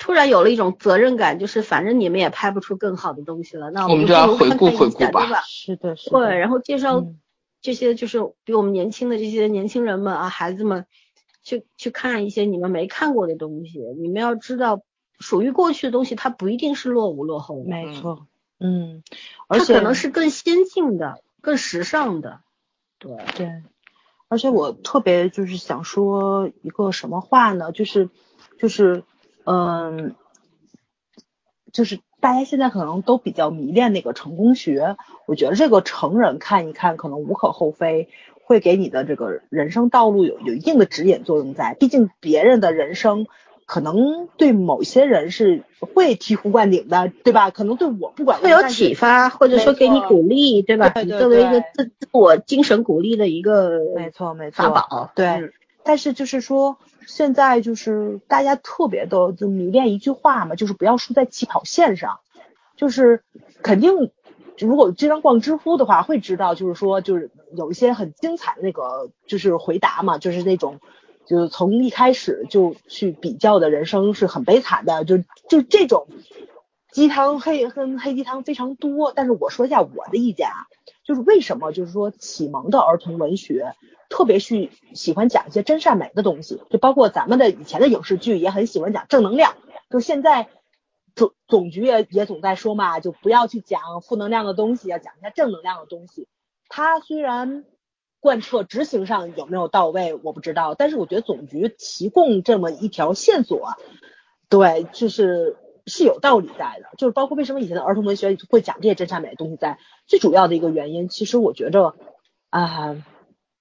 突然有了一种责任感，就是反正你们也拍不出更好的东西了，那我们就要回顾回顾吧，对吧？是的，是的。对，然后介绍这些就是比我们年轻的这些年轻人们啊，孩子们去去看一些你们没看过的东西。你们要知道，属于过去的东西，它不一定是落伍落后的。没错，嗯，而且可能是更先进的、更时尚的。对对，而且我特别就是想说一个什么话呢？就是就是。嗯，就是大家现在可能都比较迷恋那个成功学，我觉得这个成人看一看可能无可厚非，会给你的这个人生道路有有一定的指引作用在。毕竟别人的人生可能对某些人是会醍醐灌顶的，对吧？可能对我不管会有启发，或者说给你鼓励，对吧？你作为一个自自我精神鼓励的一个没错没错法宝，对。但是就是说，现在就是大家特别的就迷恋一句话嘛，就是不要输在起跑线上。就是肯定，如果经常逛知乎的话，会知道，就是说，就是有一些很精彩的那个就是回答嘛，就是那种，就是从一开始就去比较的人生是很悲惨的，就就这种鸡汤黑跟黑鸡汤非常多。但是我说一下我的意见啊，就是为什么就是说启蒙的儿童文学。特别去喜欢讲一些真善美的东西，就包括咱们的以前的影视剧也很喜欢讲正能量。就现在总总局也也总在说嘛，就不要去讲负能量的东西，要讲一下正能量的东西。它虽然贯彻执行上有没有到位我不知道，但是我觉得总局提供这么一条线索，对，就是是有道理在的。就是包括为什么以前的儿童文学会讲这些真善美的东西，在最主要的一个原因，其实我觉着啊。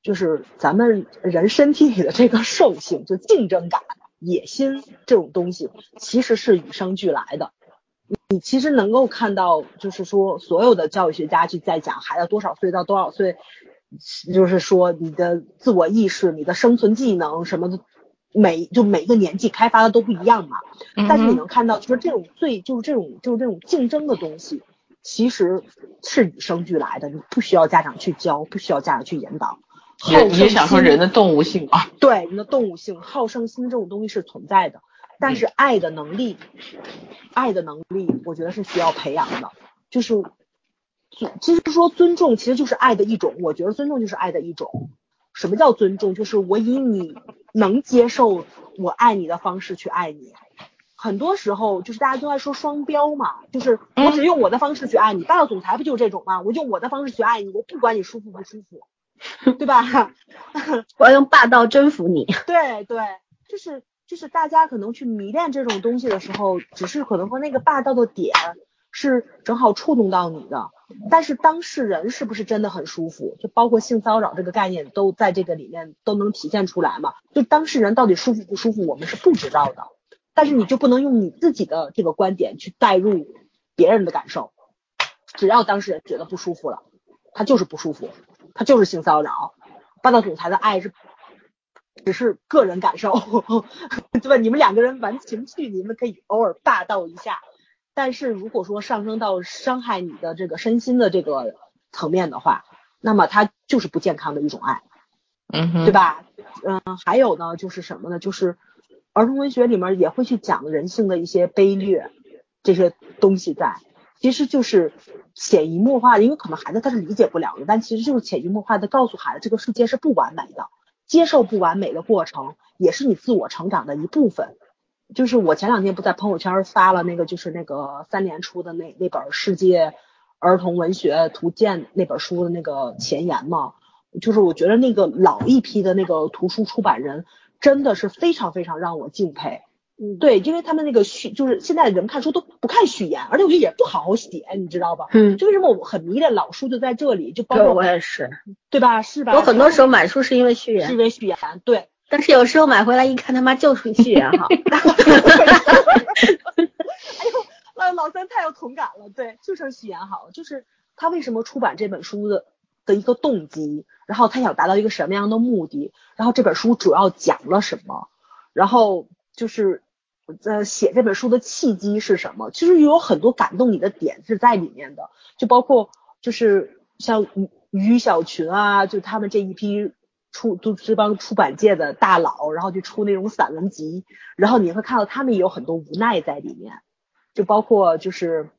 就是咱们人身体里的这个兽性，就竞争感、野心这种东西，其实是与生俱来的。你其实能够看到，就是说所有的教育学家去在讲孩子多少岁到多少岁，就是说你的自我意识、你的生存技能什么的，每就每个年纪开发的都不一样嘛。但是你能看到，就是这种最就是这种就是这种竞争的东西，其实是与生俱来的，你不需要家长去教，不需要家长去引导。你你想说人的动物性啊？对，人的动物性、好胜心这种东西是存在的，但是爱的能力，爱的能力，我觉得是需要培养的。就是，其实说尊重其实就是爱的一种，我觉得尊重就是爱的一种。什么叫尊重？就是我以你能接受我爱你的方式去爱你。很多时候就是大家都在说双标嘛，就是我只用我的方式去爱你。霸道总裁不就是这种吗？我用我的方式去爱你，我不管你舒服不舒服。<laughs> 对吧？<laughs> 我要用霸道征服你。<laughs> 对对，就是就是大家可能去迷恋这种东西的时候，只是可能说那个霸道的点是正好触动到你的，但是当事人是不是真的很舒服？就包括性骚扰这个概念都在这个里面都能体现出来嘛？就当事人到底舒服不舒服，我们是不知道的。但是你就不能用你自己的这个观点去代入别人的感受，只要当事人觉得不舒服了，他就是不舒服。他就是性骚扰，霸道总裁的爱是只是个人感受，<laughs> 对吧？你们两个人玩情趣，你们可以偶尔霸道一下，但是如果说上升到伤害你的这个身心的这个层面的话，那么它就是不健康的一种爱，嗯，对吧？嗯，还有呢，就是什么呢？就是儿童文学里面也会去讲人性的一些卑劣这些东西在。其实就是潜移默化的，因为可能孩子他是理解不了的，但其实就是潜移默化的告诉孩子，这个世界是不完美的，接受不完美的过程也是你自我成长的一部分。就是我前两天不在朋友圈发了那个，就是那个三联出的那那本《世界儿童文学图鉴》那本书的那个前言嘛，就是我觉得那个老一批的那个图书出版人真的是非常非常让我敬佩。嗯，对，因为他们那个序，就是现在人看书都不看序言，而且我觉得也不好好写，你知道吧？嗯，就为什么我很迷恋老书，就在这里，就包括我也是，对吧？是吧？我很多时候买书是因为序言，是因为序言，对。<laughs> 但是有时候买回来一看，他妈就是序言哈。<laughs> 哎呦，老老三太有同感了，对，就剩序言好，就是他为什么出版这本书的的一个动机，然后他想达到一个什么样的目的，然后这本书主要讲了什么，然后就是呃写这本书的契机是什么，其实有很多感动你的点是在里面的，就包括就是像于于小群啊，就他们这一批。出就这帮出版界的大佬，然后就出那种散文集，然后你会看到他们也有很多无奈在里面，就包括就是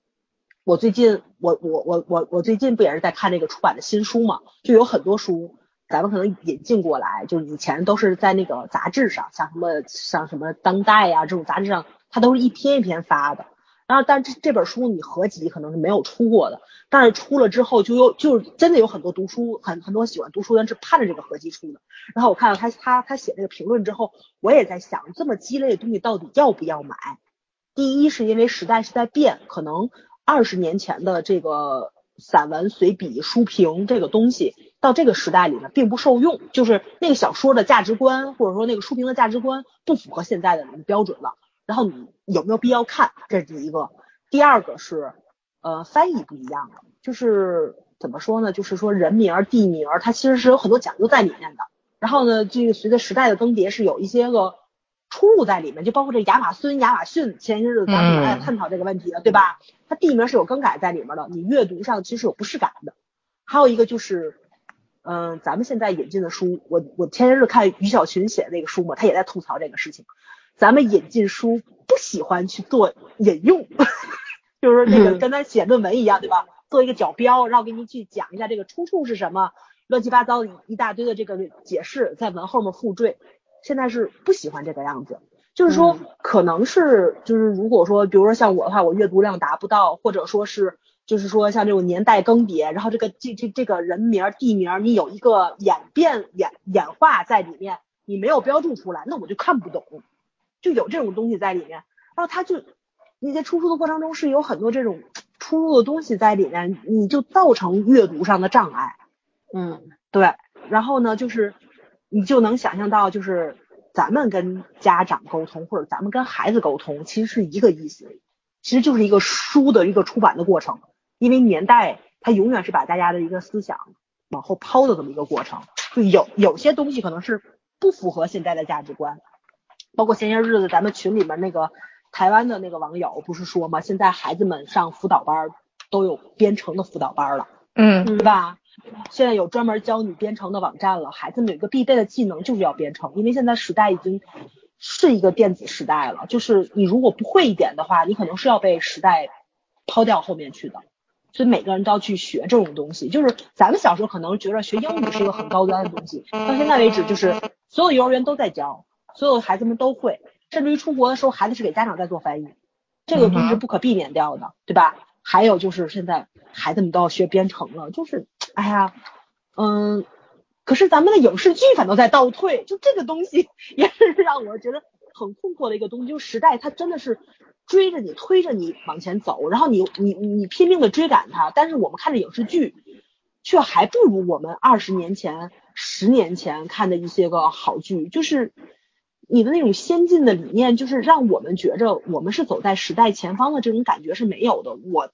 我最近我我我我我最近不也是在看那个出版的新书嘛，就有很多书咱们可能引进过来，就是以前都是在那个杂志上，像什么像什么当代呀这种杂志上，它都是一篇一篇发的。然后，但这这本书你合集可能是没有出过的，但是出了之后就有，就是真的有很多读书很很多喜欢读书的人是盼着这个合集出的。然后我看到他他他写这个评论之后，我也在想，这么鸡肋的东西到底要不要买？第一是因为时代是在变，可能二十年前的这个散文随笔书评这个东西，到这个时代里面并不受用，就是那个小说的价值观或者说那个书评的价值观不符合现在的标准了。然后你有没有必要看？这是第一个。第二个是，呃，翻译不一样了。就是怎么说呢？就是说人名、地名，它其实是有很多讲究在里面的。然后呢，这个随着时代的更迭，是有一些个出入在里面。就包括这亚马孙、亚马逊，前些日子咱们也在探讨这个问题的，对吧？它地名是有更改在里面的，你阅读上其实有不适感的。还有一个就是，嗯，咱们现在引进的书，我我前些日看于小群写的那个书嘛，他也在吐槽这个事情。咱们引进书不喜欢去做引用，<laughs> 就是那个跟咱写论文一样，对吧？做一个角标，然后给你去讲一下这个出处是什么，乱七八糟一大堆的这个解释在文后面附缀。现在是不喜欢这个样子，就是说可能是就是如果说比如说像我的话，我阅读量达不到，或者说是就是说像这种年代更迭，然后这个这这这个人名地名你有一个演变演演化在里面，你没有标注出来，那我就看不懂。就有这种东西在里面，然后他就你在出书的过程中是有很多这种出入的东西在里面，你就造成阅读上的障碍。嗯，对。然后呢，就是你就能想象到，就是咱们跟家长沟通或者咱们跟孩子沟通，其实是一个意思，其实就是一个书的一个出版的过程。因为年代它永远是把大家的一个思想往后抛的这么一个过程，就有有些东西可能是不符合现在的价值观。包括前些日子咱们群里面那个台湾的那个网友不是说吗？现在孩子们上辅导班都有编程的辅导班了，嗯，对吧？现在有专门教你编程的网站了，孩子们有一个必备的技能就是要编程，因为现在时代已经是一个电子时代了，就是你如果不会一点的话，你可能是要被时代抛掉后面去的。所以每个人都要去学这种东西，就是咱们小时候可能觉得学英语是一个很高端的东西，到现在为止就是所有幼儿园都在教。所有孩子们都会，甚至于出国的时候，孩子是给家长在做翻译，这个东西是不可避免掉的，对吧？还有就是现在孩子们都要学编程了，就是，哎呀，嗯，可是咱们的影视剧反倒在倒退，就这个东西 <laughs> 也是让我觉得很困惑的一个东西，就时代它真的是追着你推着你往前走，然后你你你拼命的追赶它，但是我们看的影视剧，却还不如我们二十年前、十年前看的一些个好剧，就是。你的那种先进的理念，就是让我们觉着我们是走在时代前方的这种感觉是没有的。我，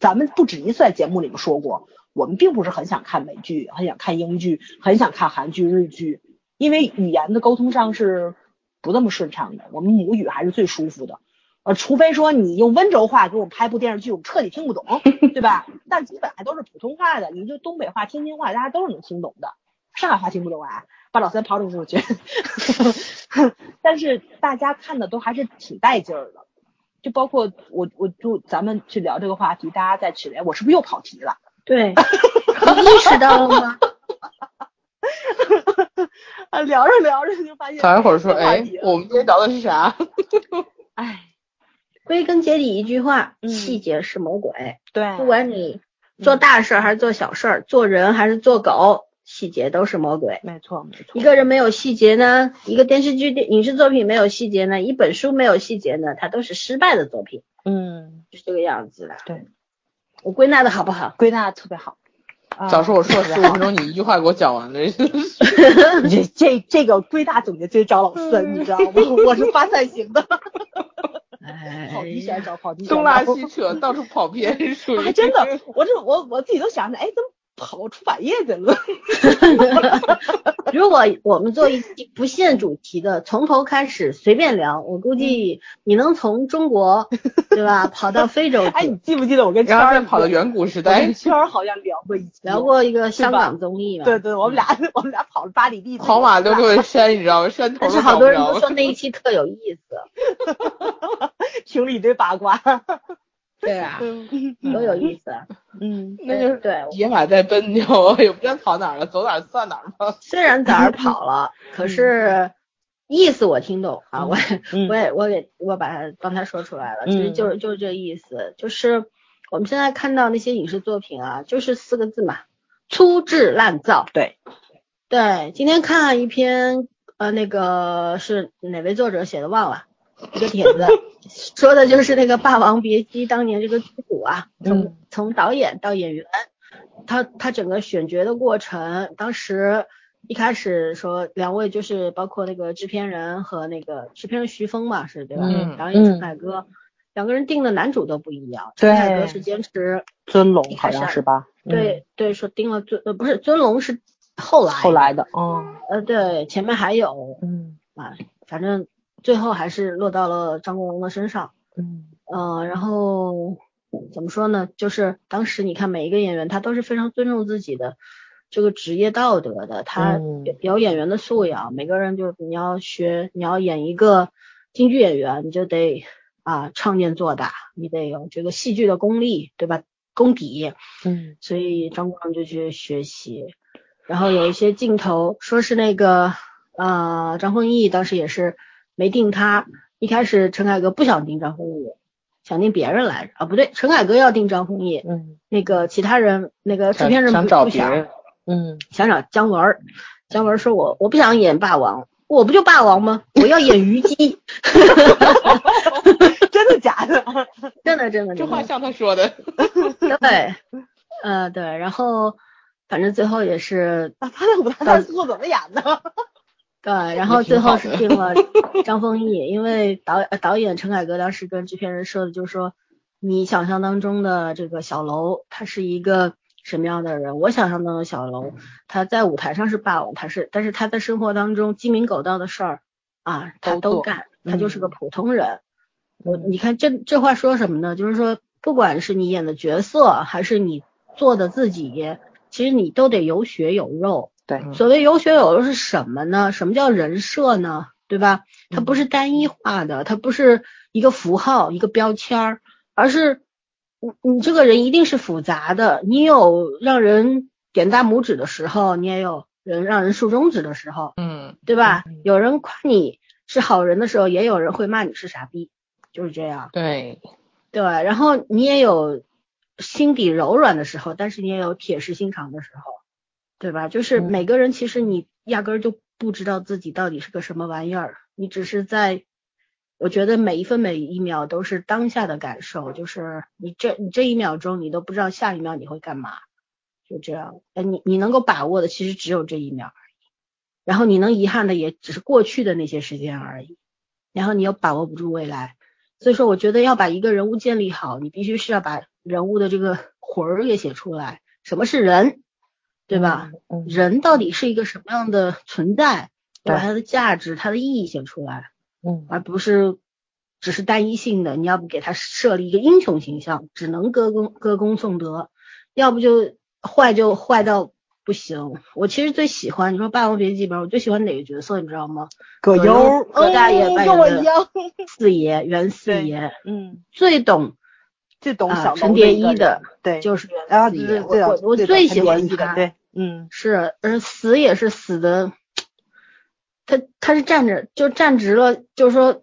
咱们不止一次在节目里面说过，我们并不是很想看美剧，很想看英剧，很想看韩剧、日剧，因为语言的沟通上是不那么顺畅的。我们母语还是最舒服的，呃，除非说你用温州话给我们拍部电视剧，我们彻底听不懂，对吧？但基本还都是普通话的，你就东北话、天津话，大家都是能听懂的。上海话听不懂啊，把老三抛出去。<laughs> 但是大家看的都还是挺带劲儿的，就包括我，我就咱们去聊这个话题，大家在群里，我是不是又跑题了？对，<laughs> 你意识到了吗？啊，<laughs> 聊着聊着就发现，等一会儿说，哎，我们今天聊的是啥？<laughs> 哎归根结底一句话，细节是魔鬼。对，不管你做大事还是做小事儿，做人还是做狗，细节都是魔鬼。没错，没错。一个人没有细节呢，一个电视剧、电影视作品没有细节呢，一本书没有细节呢，它都是失败的作品。嗯，就是这个样子的。对，我归纳的好不好？归纳的特别好。早说我说了十五分钟，你一句话给我讲完了。<laughs> 这这这个归纳总结就是找老四，你知道吗？我是发散型的。<laughs> 跑题选找，跑题东拉西扯，到处跑偏，还真的，我这我我自己都想着，哎，怎么跑出版业去了？<laughs> 如果我们做一期不限主题的，从头开始随便聊，我估计你能从中国，<laughs> 对吧，跑到非洲？哎，你记不记得我跟圈儿跑到远古时代？圈儿好像聊过一聊过一个香港综艺嘛？对对，我们俩我们俩跑了八里地，跑马溜溜山，你知道吗？山头但是好多人都说 <laughs> 那一期特有意思，听了一堆八卦。对啊，<laughs> 多有意思。<laughs> 嗯，那就是对野马在奔，牛也不知道跑哪了，走哪算哪吧。<laughs> 虽然早上跑了，可是意思我听懂啊，我我也我给我把它帮他说出来了，其实就是就是这意思，就是我们现在看到那些影视作品啊，就是四个字嘛，粗制滥造。对对，今天看了一篇呃，那个是哪位作者写的忘了。一个帖子说的就是那个《霸王别姬》当年这个剧组啊，从从导演到演员，他他整个选角的过程，当时一开始说两位就是包括那个制片人和那个制片人徐峰嘛，是对吧？导演陈凯歌，两个人定的男主都不一样。陈凯歌是坚持尊龙，好像是吧？对对，说定了尊呃不是尊龙是后来后来的，哦呃对，前面还有嗯啊，反正。最后还是落到了张国荣的身上，嗯，呃，然后怎么说呢？就是当时你看每一个演员，他都是非常尊重自己的这个职业道德的，他有演员的素养。每个人就你要学，你要演一个京剧演员，你就得啊唱念做打，你得有这个戏剧的功力，对吧？功底，嗯，所以张国荣就去学习。然后有一些镜头，说是那个呃张丰毅当时也是。没定他，一开始陈凯歌不想定张丰毅，想定别人来着啊，不对，陈凯歌要定张丰毅，嗯，那个其他人那个制片人不不想，嗯，想找姜文，姜文说我我不想演霸王，我不就霸王吗？我要演虞姬，<laughs> 真的假的？<laughs> 真的真的，这话像他说的，对，呃对，然后反正最后也是，他在舞台上做怎么演的？对，然后最后是定了 <laughs> 张丰毅，因为导导演陈凯歌当时跟制片人说的，就是说你想象当中的这个小楼，他是一个什么样的人？我想象当中的小楼，他在舞台上是霸王，他是，但是他在生活当中鸡鸣狗盗的事儿啊，他都干，他就是个普通人。我你看这这话说什么呢？就是说，不管是你演的角色，还是你做的自己，其实你都得有血有肉。对，所谓有血有肉是什么呢？什么叫人设呢？对吧？它不是单一化的，它不是一个符号、一个标签儿，而是你你这个人一定是复杂的。你有让人点大拇指的时候，你也有人让人竖中指的时候，嗯，对吧？有人夸你是好人的时候，也有人会骂你是傻逼，就是这样。对，对，然后你也有心底柔软的时候，但是你也有铁石心肠的时候。对吧？就是每个人其实你压根儿就不知道自己到底是个什么玩意儿，你只是在，我觉得每一分每一秒都是当下的感受，就是你这你这一秒钟你都不知道下一秒你会干嘛，就这样。哎，你你能够把握的其实只有这一秒而已，然后你能遗憾的也只是过去的那些时间而已，然后你又把握不住未来，所以说我觉得要把一个人物建立好，你必须是要把人物的这个魂儿给写出来，什么是人？对吧？人到底是一个什么样的存在？把它的价值、它的意义写出来，嗯，而不是只是单一性的。你要不给他设立一个英雄形象，只能歌功歌功颂德；要不就坏就坏到不行。我其实最喜欢你说《霸王别姬》里边，我最喜欢哪个角色？你知道吗？葛优，葛大爷扮演的四爷，袁四爷，嗯，最懂。最懂小陈蝶衣的，对，就是袁四爷。我我我最喜欢他，对，嗯，是，而死也是死的，他他是站着就站直了，就是说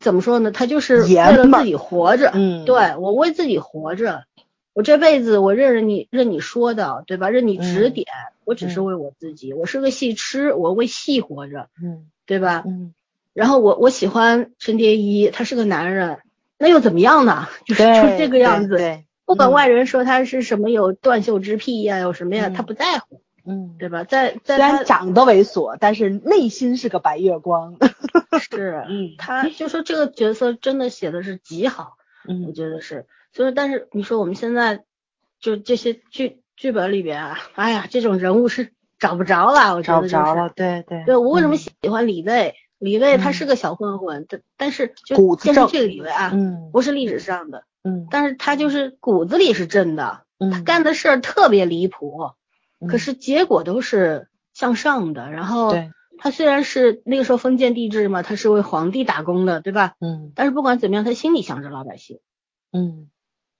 怎么说呢？他就是为了自己活着。嗯，对我为自己活着，我这辈子我任你任你说的，对吧？任你指点，我只是为我自己。我是个戏痴，我为戏活着。嗯，对吧？嗯。然后我我喜欢陈蝶衣，他是个男人，那又怎么样呢？<laughs> 就是就这个样子。对。不管外人说他是什么有断袖之癖呀，有什么呀，他不在乎。嗯，对吧？在在虽然长得猥琐，但是内心是个白月光。<laughs> 是，嗯，他就说这个角色真的写的是极好，嗯，我觉得是。所以，但是你说我们现在就这些剧剧本里边啊，哎呀，这种人物是找不着了，我觉得找不着了。对对。对我为什么喜欢李卫？李卫他是个小混混，但但是就电视剧李卫啊，嗯，不是历史上的，嗯，但是他就是骨子里是正的，嗯，他干的事儿特别离谱。可是结果都是向上的，然后他虽然是那个时候封建帝制嘛，他是为皇帝打工的，对吧？嗯。但是不管怎么样，他心里想着老百姓。嗯。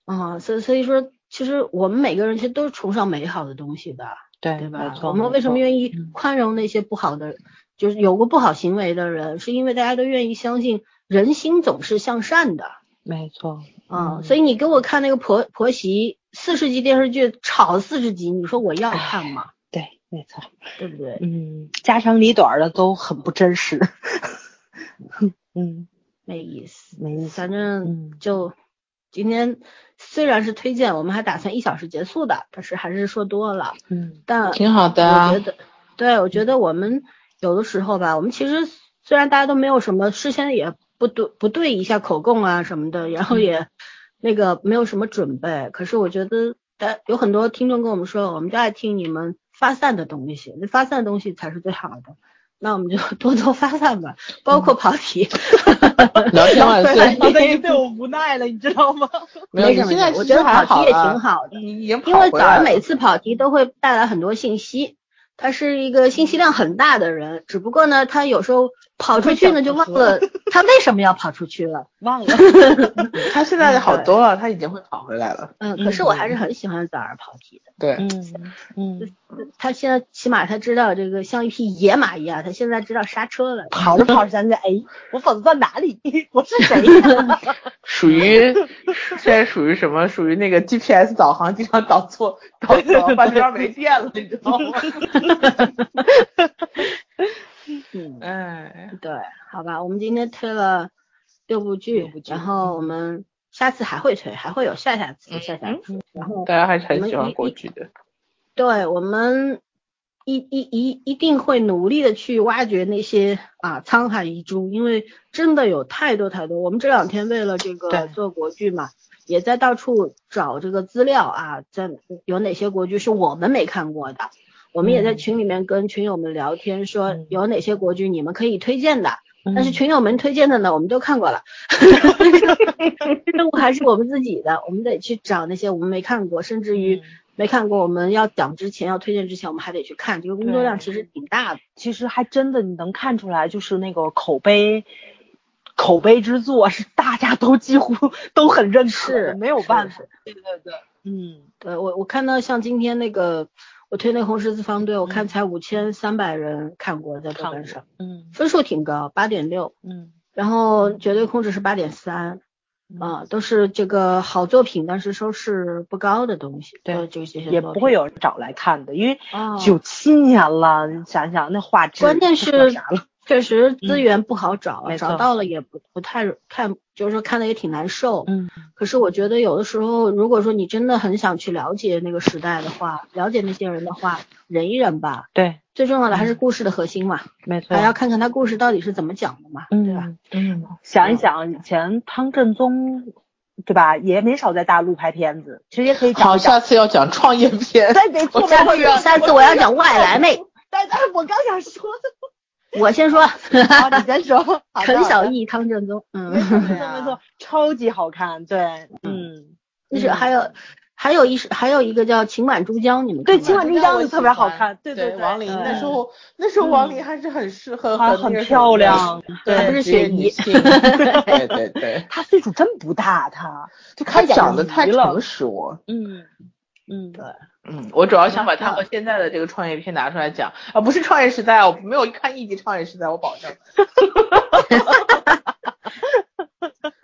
啊，所以所以说，其实我们每个人其实都是崇尚美好的东西的，对对吧？我们为什么愿意宽容那些不好的，就是有过不好行为的人，是因为大家都愿意相信人心总是向善的。没错。啊，所以你给我看那个婆婆媳。四十集电视剧吵四十集，你说我要看吗？对，没错，对不对？嗯，家长里短的都很不真实。<laughs> 嗯，没意思，没意思。反正就今天虽然是推荐，我们还打算一小时结束的，但是还是说多了。嗯，但挺好的。我觉得，对，我觉得我们有的时候吧，我们其实虽然大家都没有什么事先也不对不对一下口供啊什么的，然后也。那个没有什么准备，可是我觉得，但有很多听众跟我们说，我们就爱听你们发散的东西，那发散的东西才是最好的。那我们就 <laughs> 多多发散吧，包括跑题。<laughs> 聊天万岁！<laughs> 他已经对我无奈了，你知道吗？没有，现在我觉得跑题也挺好的，因为早上每次跑题都会带来很多信息。他是一个信息量很大的人，只不过呢，他有时候跑出去呢就忘了 <laughs> 他为什么要跑出去了，忘了。<laughs> 他现在好多了，他已经会跑回来了。嗯，可是我还是很喜欢早儿跑题的。对，嗯嗯，他现在起码他知道这个像一匹野马一样，他现在知道刹车了。跑着跑着想起，哎，我跑到哪里？<laughs> 我是谁？属于现在属于什么？属于那个 GPS 导航经常导错，导错，半边没电了，你知道吗？<laughs> 嗯，哎，对，好吧，我们今天推了六部剧，然后我们下次还会推，还会有下下次、下下次，然后大家还是很喜欢国剧的。对，我们一一一一定会努力的去挖掘那些啊沧海遗珠，因为真的有太多太多。我们这两天为了这个做国剧嘛，也在到处找这个资料啊，在有哪些国剧是我们没看过的。我们也在群里面跟群友们聊天，说有哪些国剧你们可以推荐的，但是群友们推荐的呢，我们都看过了，<laughs> 任务还是我们自己的，我们得去找那些我们没看过，甚至于没看过，我们要讲之前要推荐之前，我们还得去看，这个工作量其实挺大的。其实还真的你能看出来，就是那个口碑，口碑之作是大家都几乎都很认可，没有办法。对对对，嗯，对我我看到像今天那个。我推那红十字方队，我看才五千三百人看过，在豆瓣上，嗯，分数挺高，八点六，嗯，然后绝对控制是八点三，啊，都是这个好作品，但是收视不高的东西，对，就这些也不会有人找来看的，因为九七年了，你想想那画质，关键是？确实资源不好找，找到了也不不太看，就是说看的也挺难受。嗯，可是我觉得有的时候，如果说你真的很想去了解那个时代的话，了解那些人的话，忍一忍吧。对，最重要的还是故事的核心嘛。没错。还要看看他故事到底是怎么讲的嘛，对吧？嗯，<laughs> 想一想以前汤镇宗，对吧？也没少在大陆拍片子，其实也可以讲。好，下次要讲创业片。对，没错。下次我要讲外来妹。但但是我刚想说的。<laughs> 我先说，好，你先说。<laughs> 陈小艺、汤镇宗，嗯，没错没错，超级好看，对，嗯，就是还有还有一还有一个叫《情满珠江》，你们对《情满珠江》特别好看，对对对，王琳那时候那时候王琳还是很适合，很很漂亮，还不是雪姨，<laughs> 对对对，她岁数真不大，她。就她长得太成熟，嗯嗯。对。嗯，我主要想把他和现在的这个创业片拿出来讲啊，不是创业时代，我没有看一集创业时代，我保证。<laughs>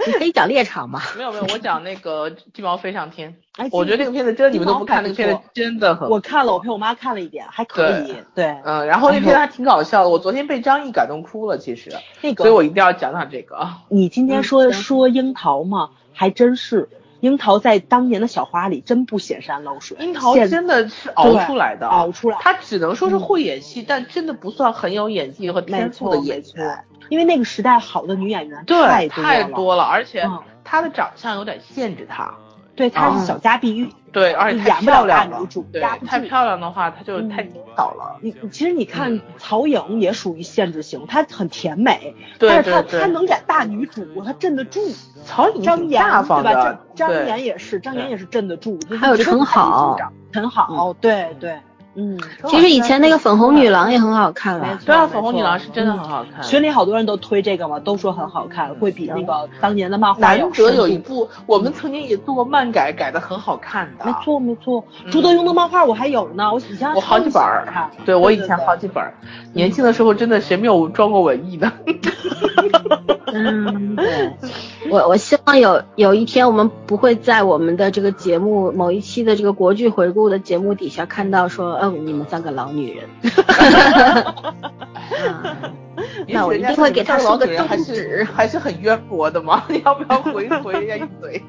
你可以讲猎场吗？没有没有，我讲那个鸡毛飞上天。<laughs> 哎，我觉得这个片子真的你们都不看，那个片子真的很。我看了，我陪我妈看了一点，还可以。对，嗯，然后那片子还挺搞笑的。我昨天被张译感动哭了，其实。那个。所以我一定要讲讲这个。你今天说说樱桃吗，还真是。樱桃在当年的小花里真不显山露水，樱桃真的是熬出来的，熬出来。她只能说是会演戏，但真的不算很有演技和天赋的演员。因为那个时代好的女演员太太多了，而且她的长相有点限制她。对，她是小家碧玉。对，而且太漂亮了。对，太漂亮的话，她就太倒了。你其实你看曹颖也属于限制型，她很甜美，但是她她能演大女主，她镇得住。曹颖张岩对吧？张岩也是，张岩也是镇得住。还有陈好，陈好，对对。嗯，其实以前那个粉红女郎也很好看了，对啊，粉红女郎是真的很好看。群里好多人都推这个嘛，都说很好看，会比那个当年的漫画。难得有一部，我们曾经也做过漫改，改的很好看的。没错没错，朱德庸的漫画我还有呢，我以前我好几本儿，对我以前好几本儿。年轻的时候真的谁没有装过文艺的？<laughs> 嗯，<laughs> 对，我我希望有有一天我们不会在我们的这个节目某一期的这个国剧回顾的节目底下看到说，嗯，你们三个老女人。<laughs> 那我一定会给他说个中指，还是很渊博的嘛？你 <laughs> 要不要回回人家一嘴？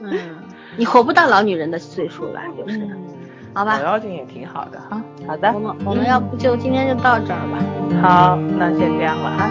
嗯，你活不到老女人的岁数了，就是，好吧？老妖精也挺好的哈。好的，我们我们要不就今天就到这儿吧。好，那先这样了哈。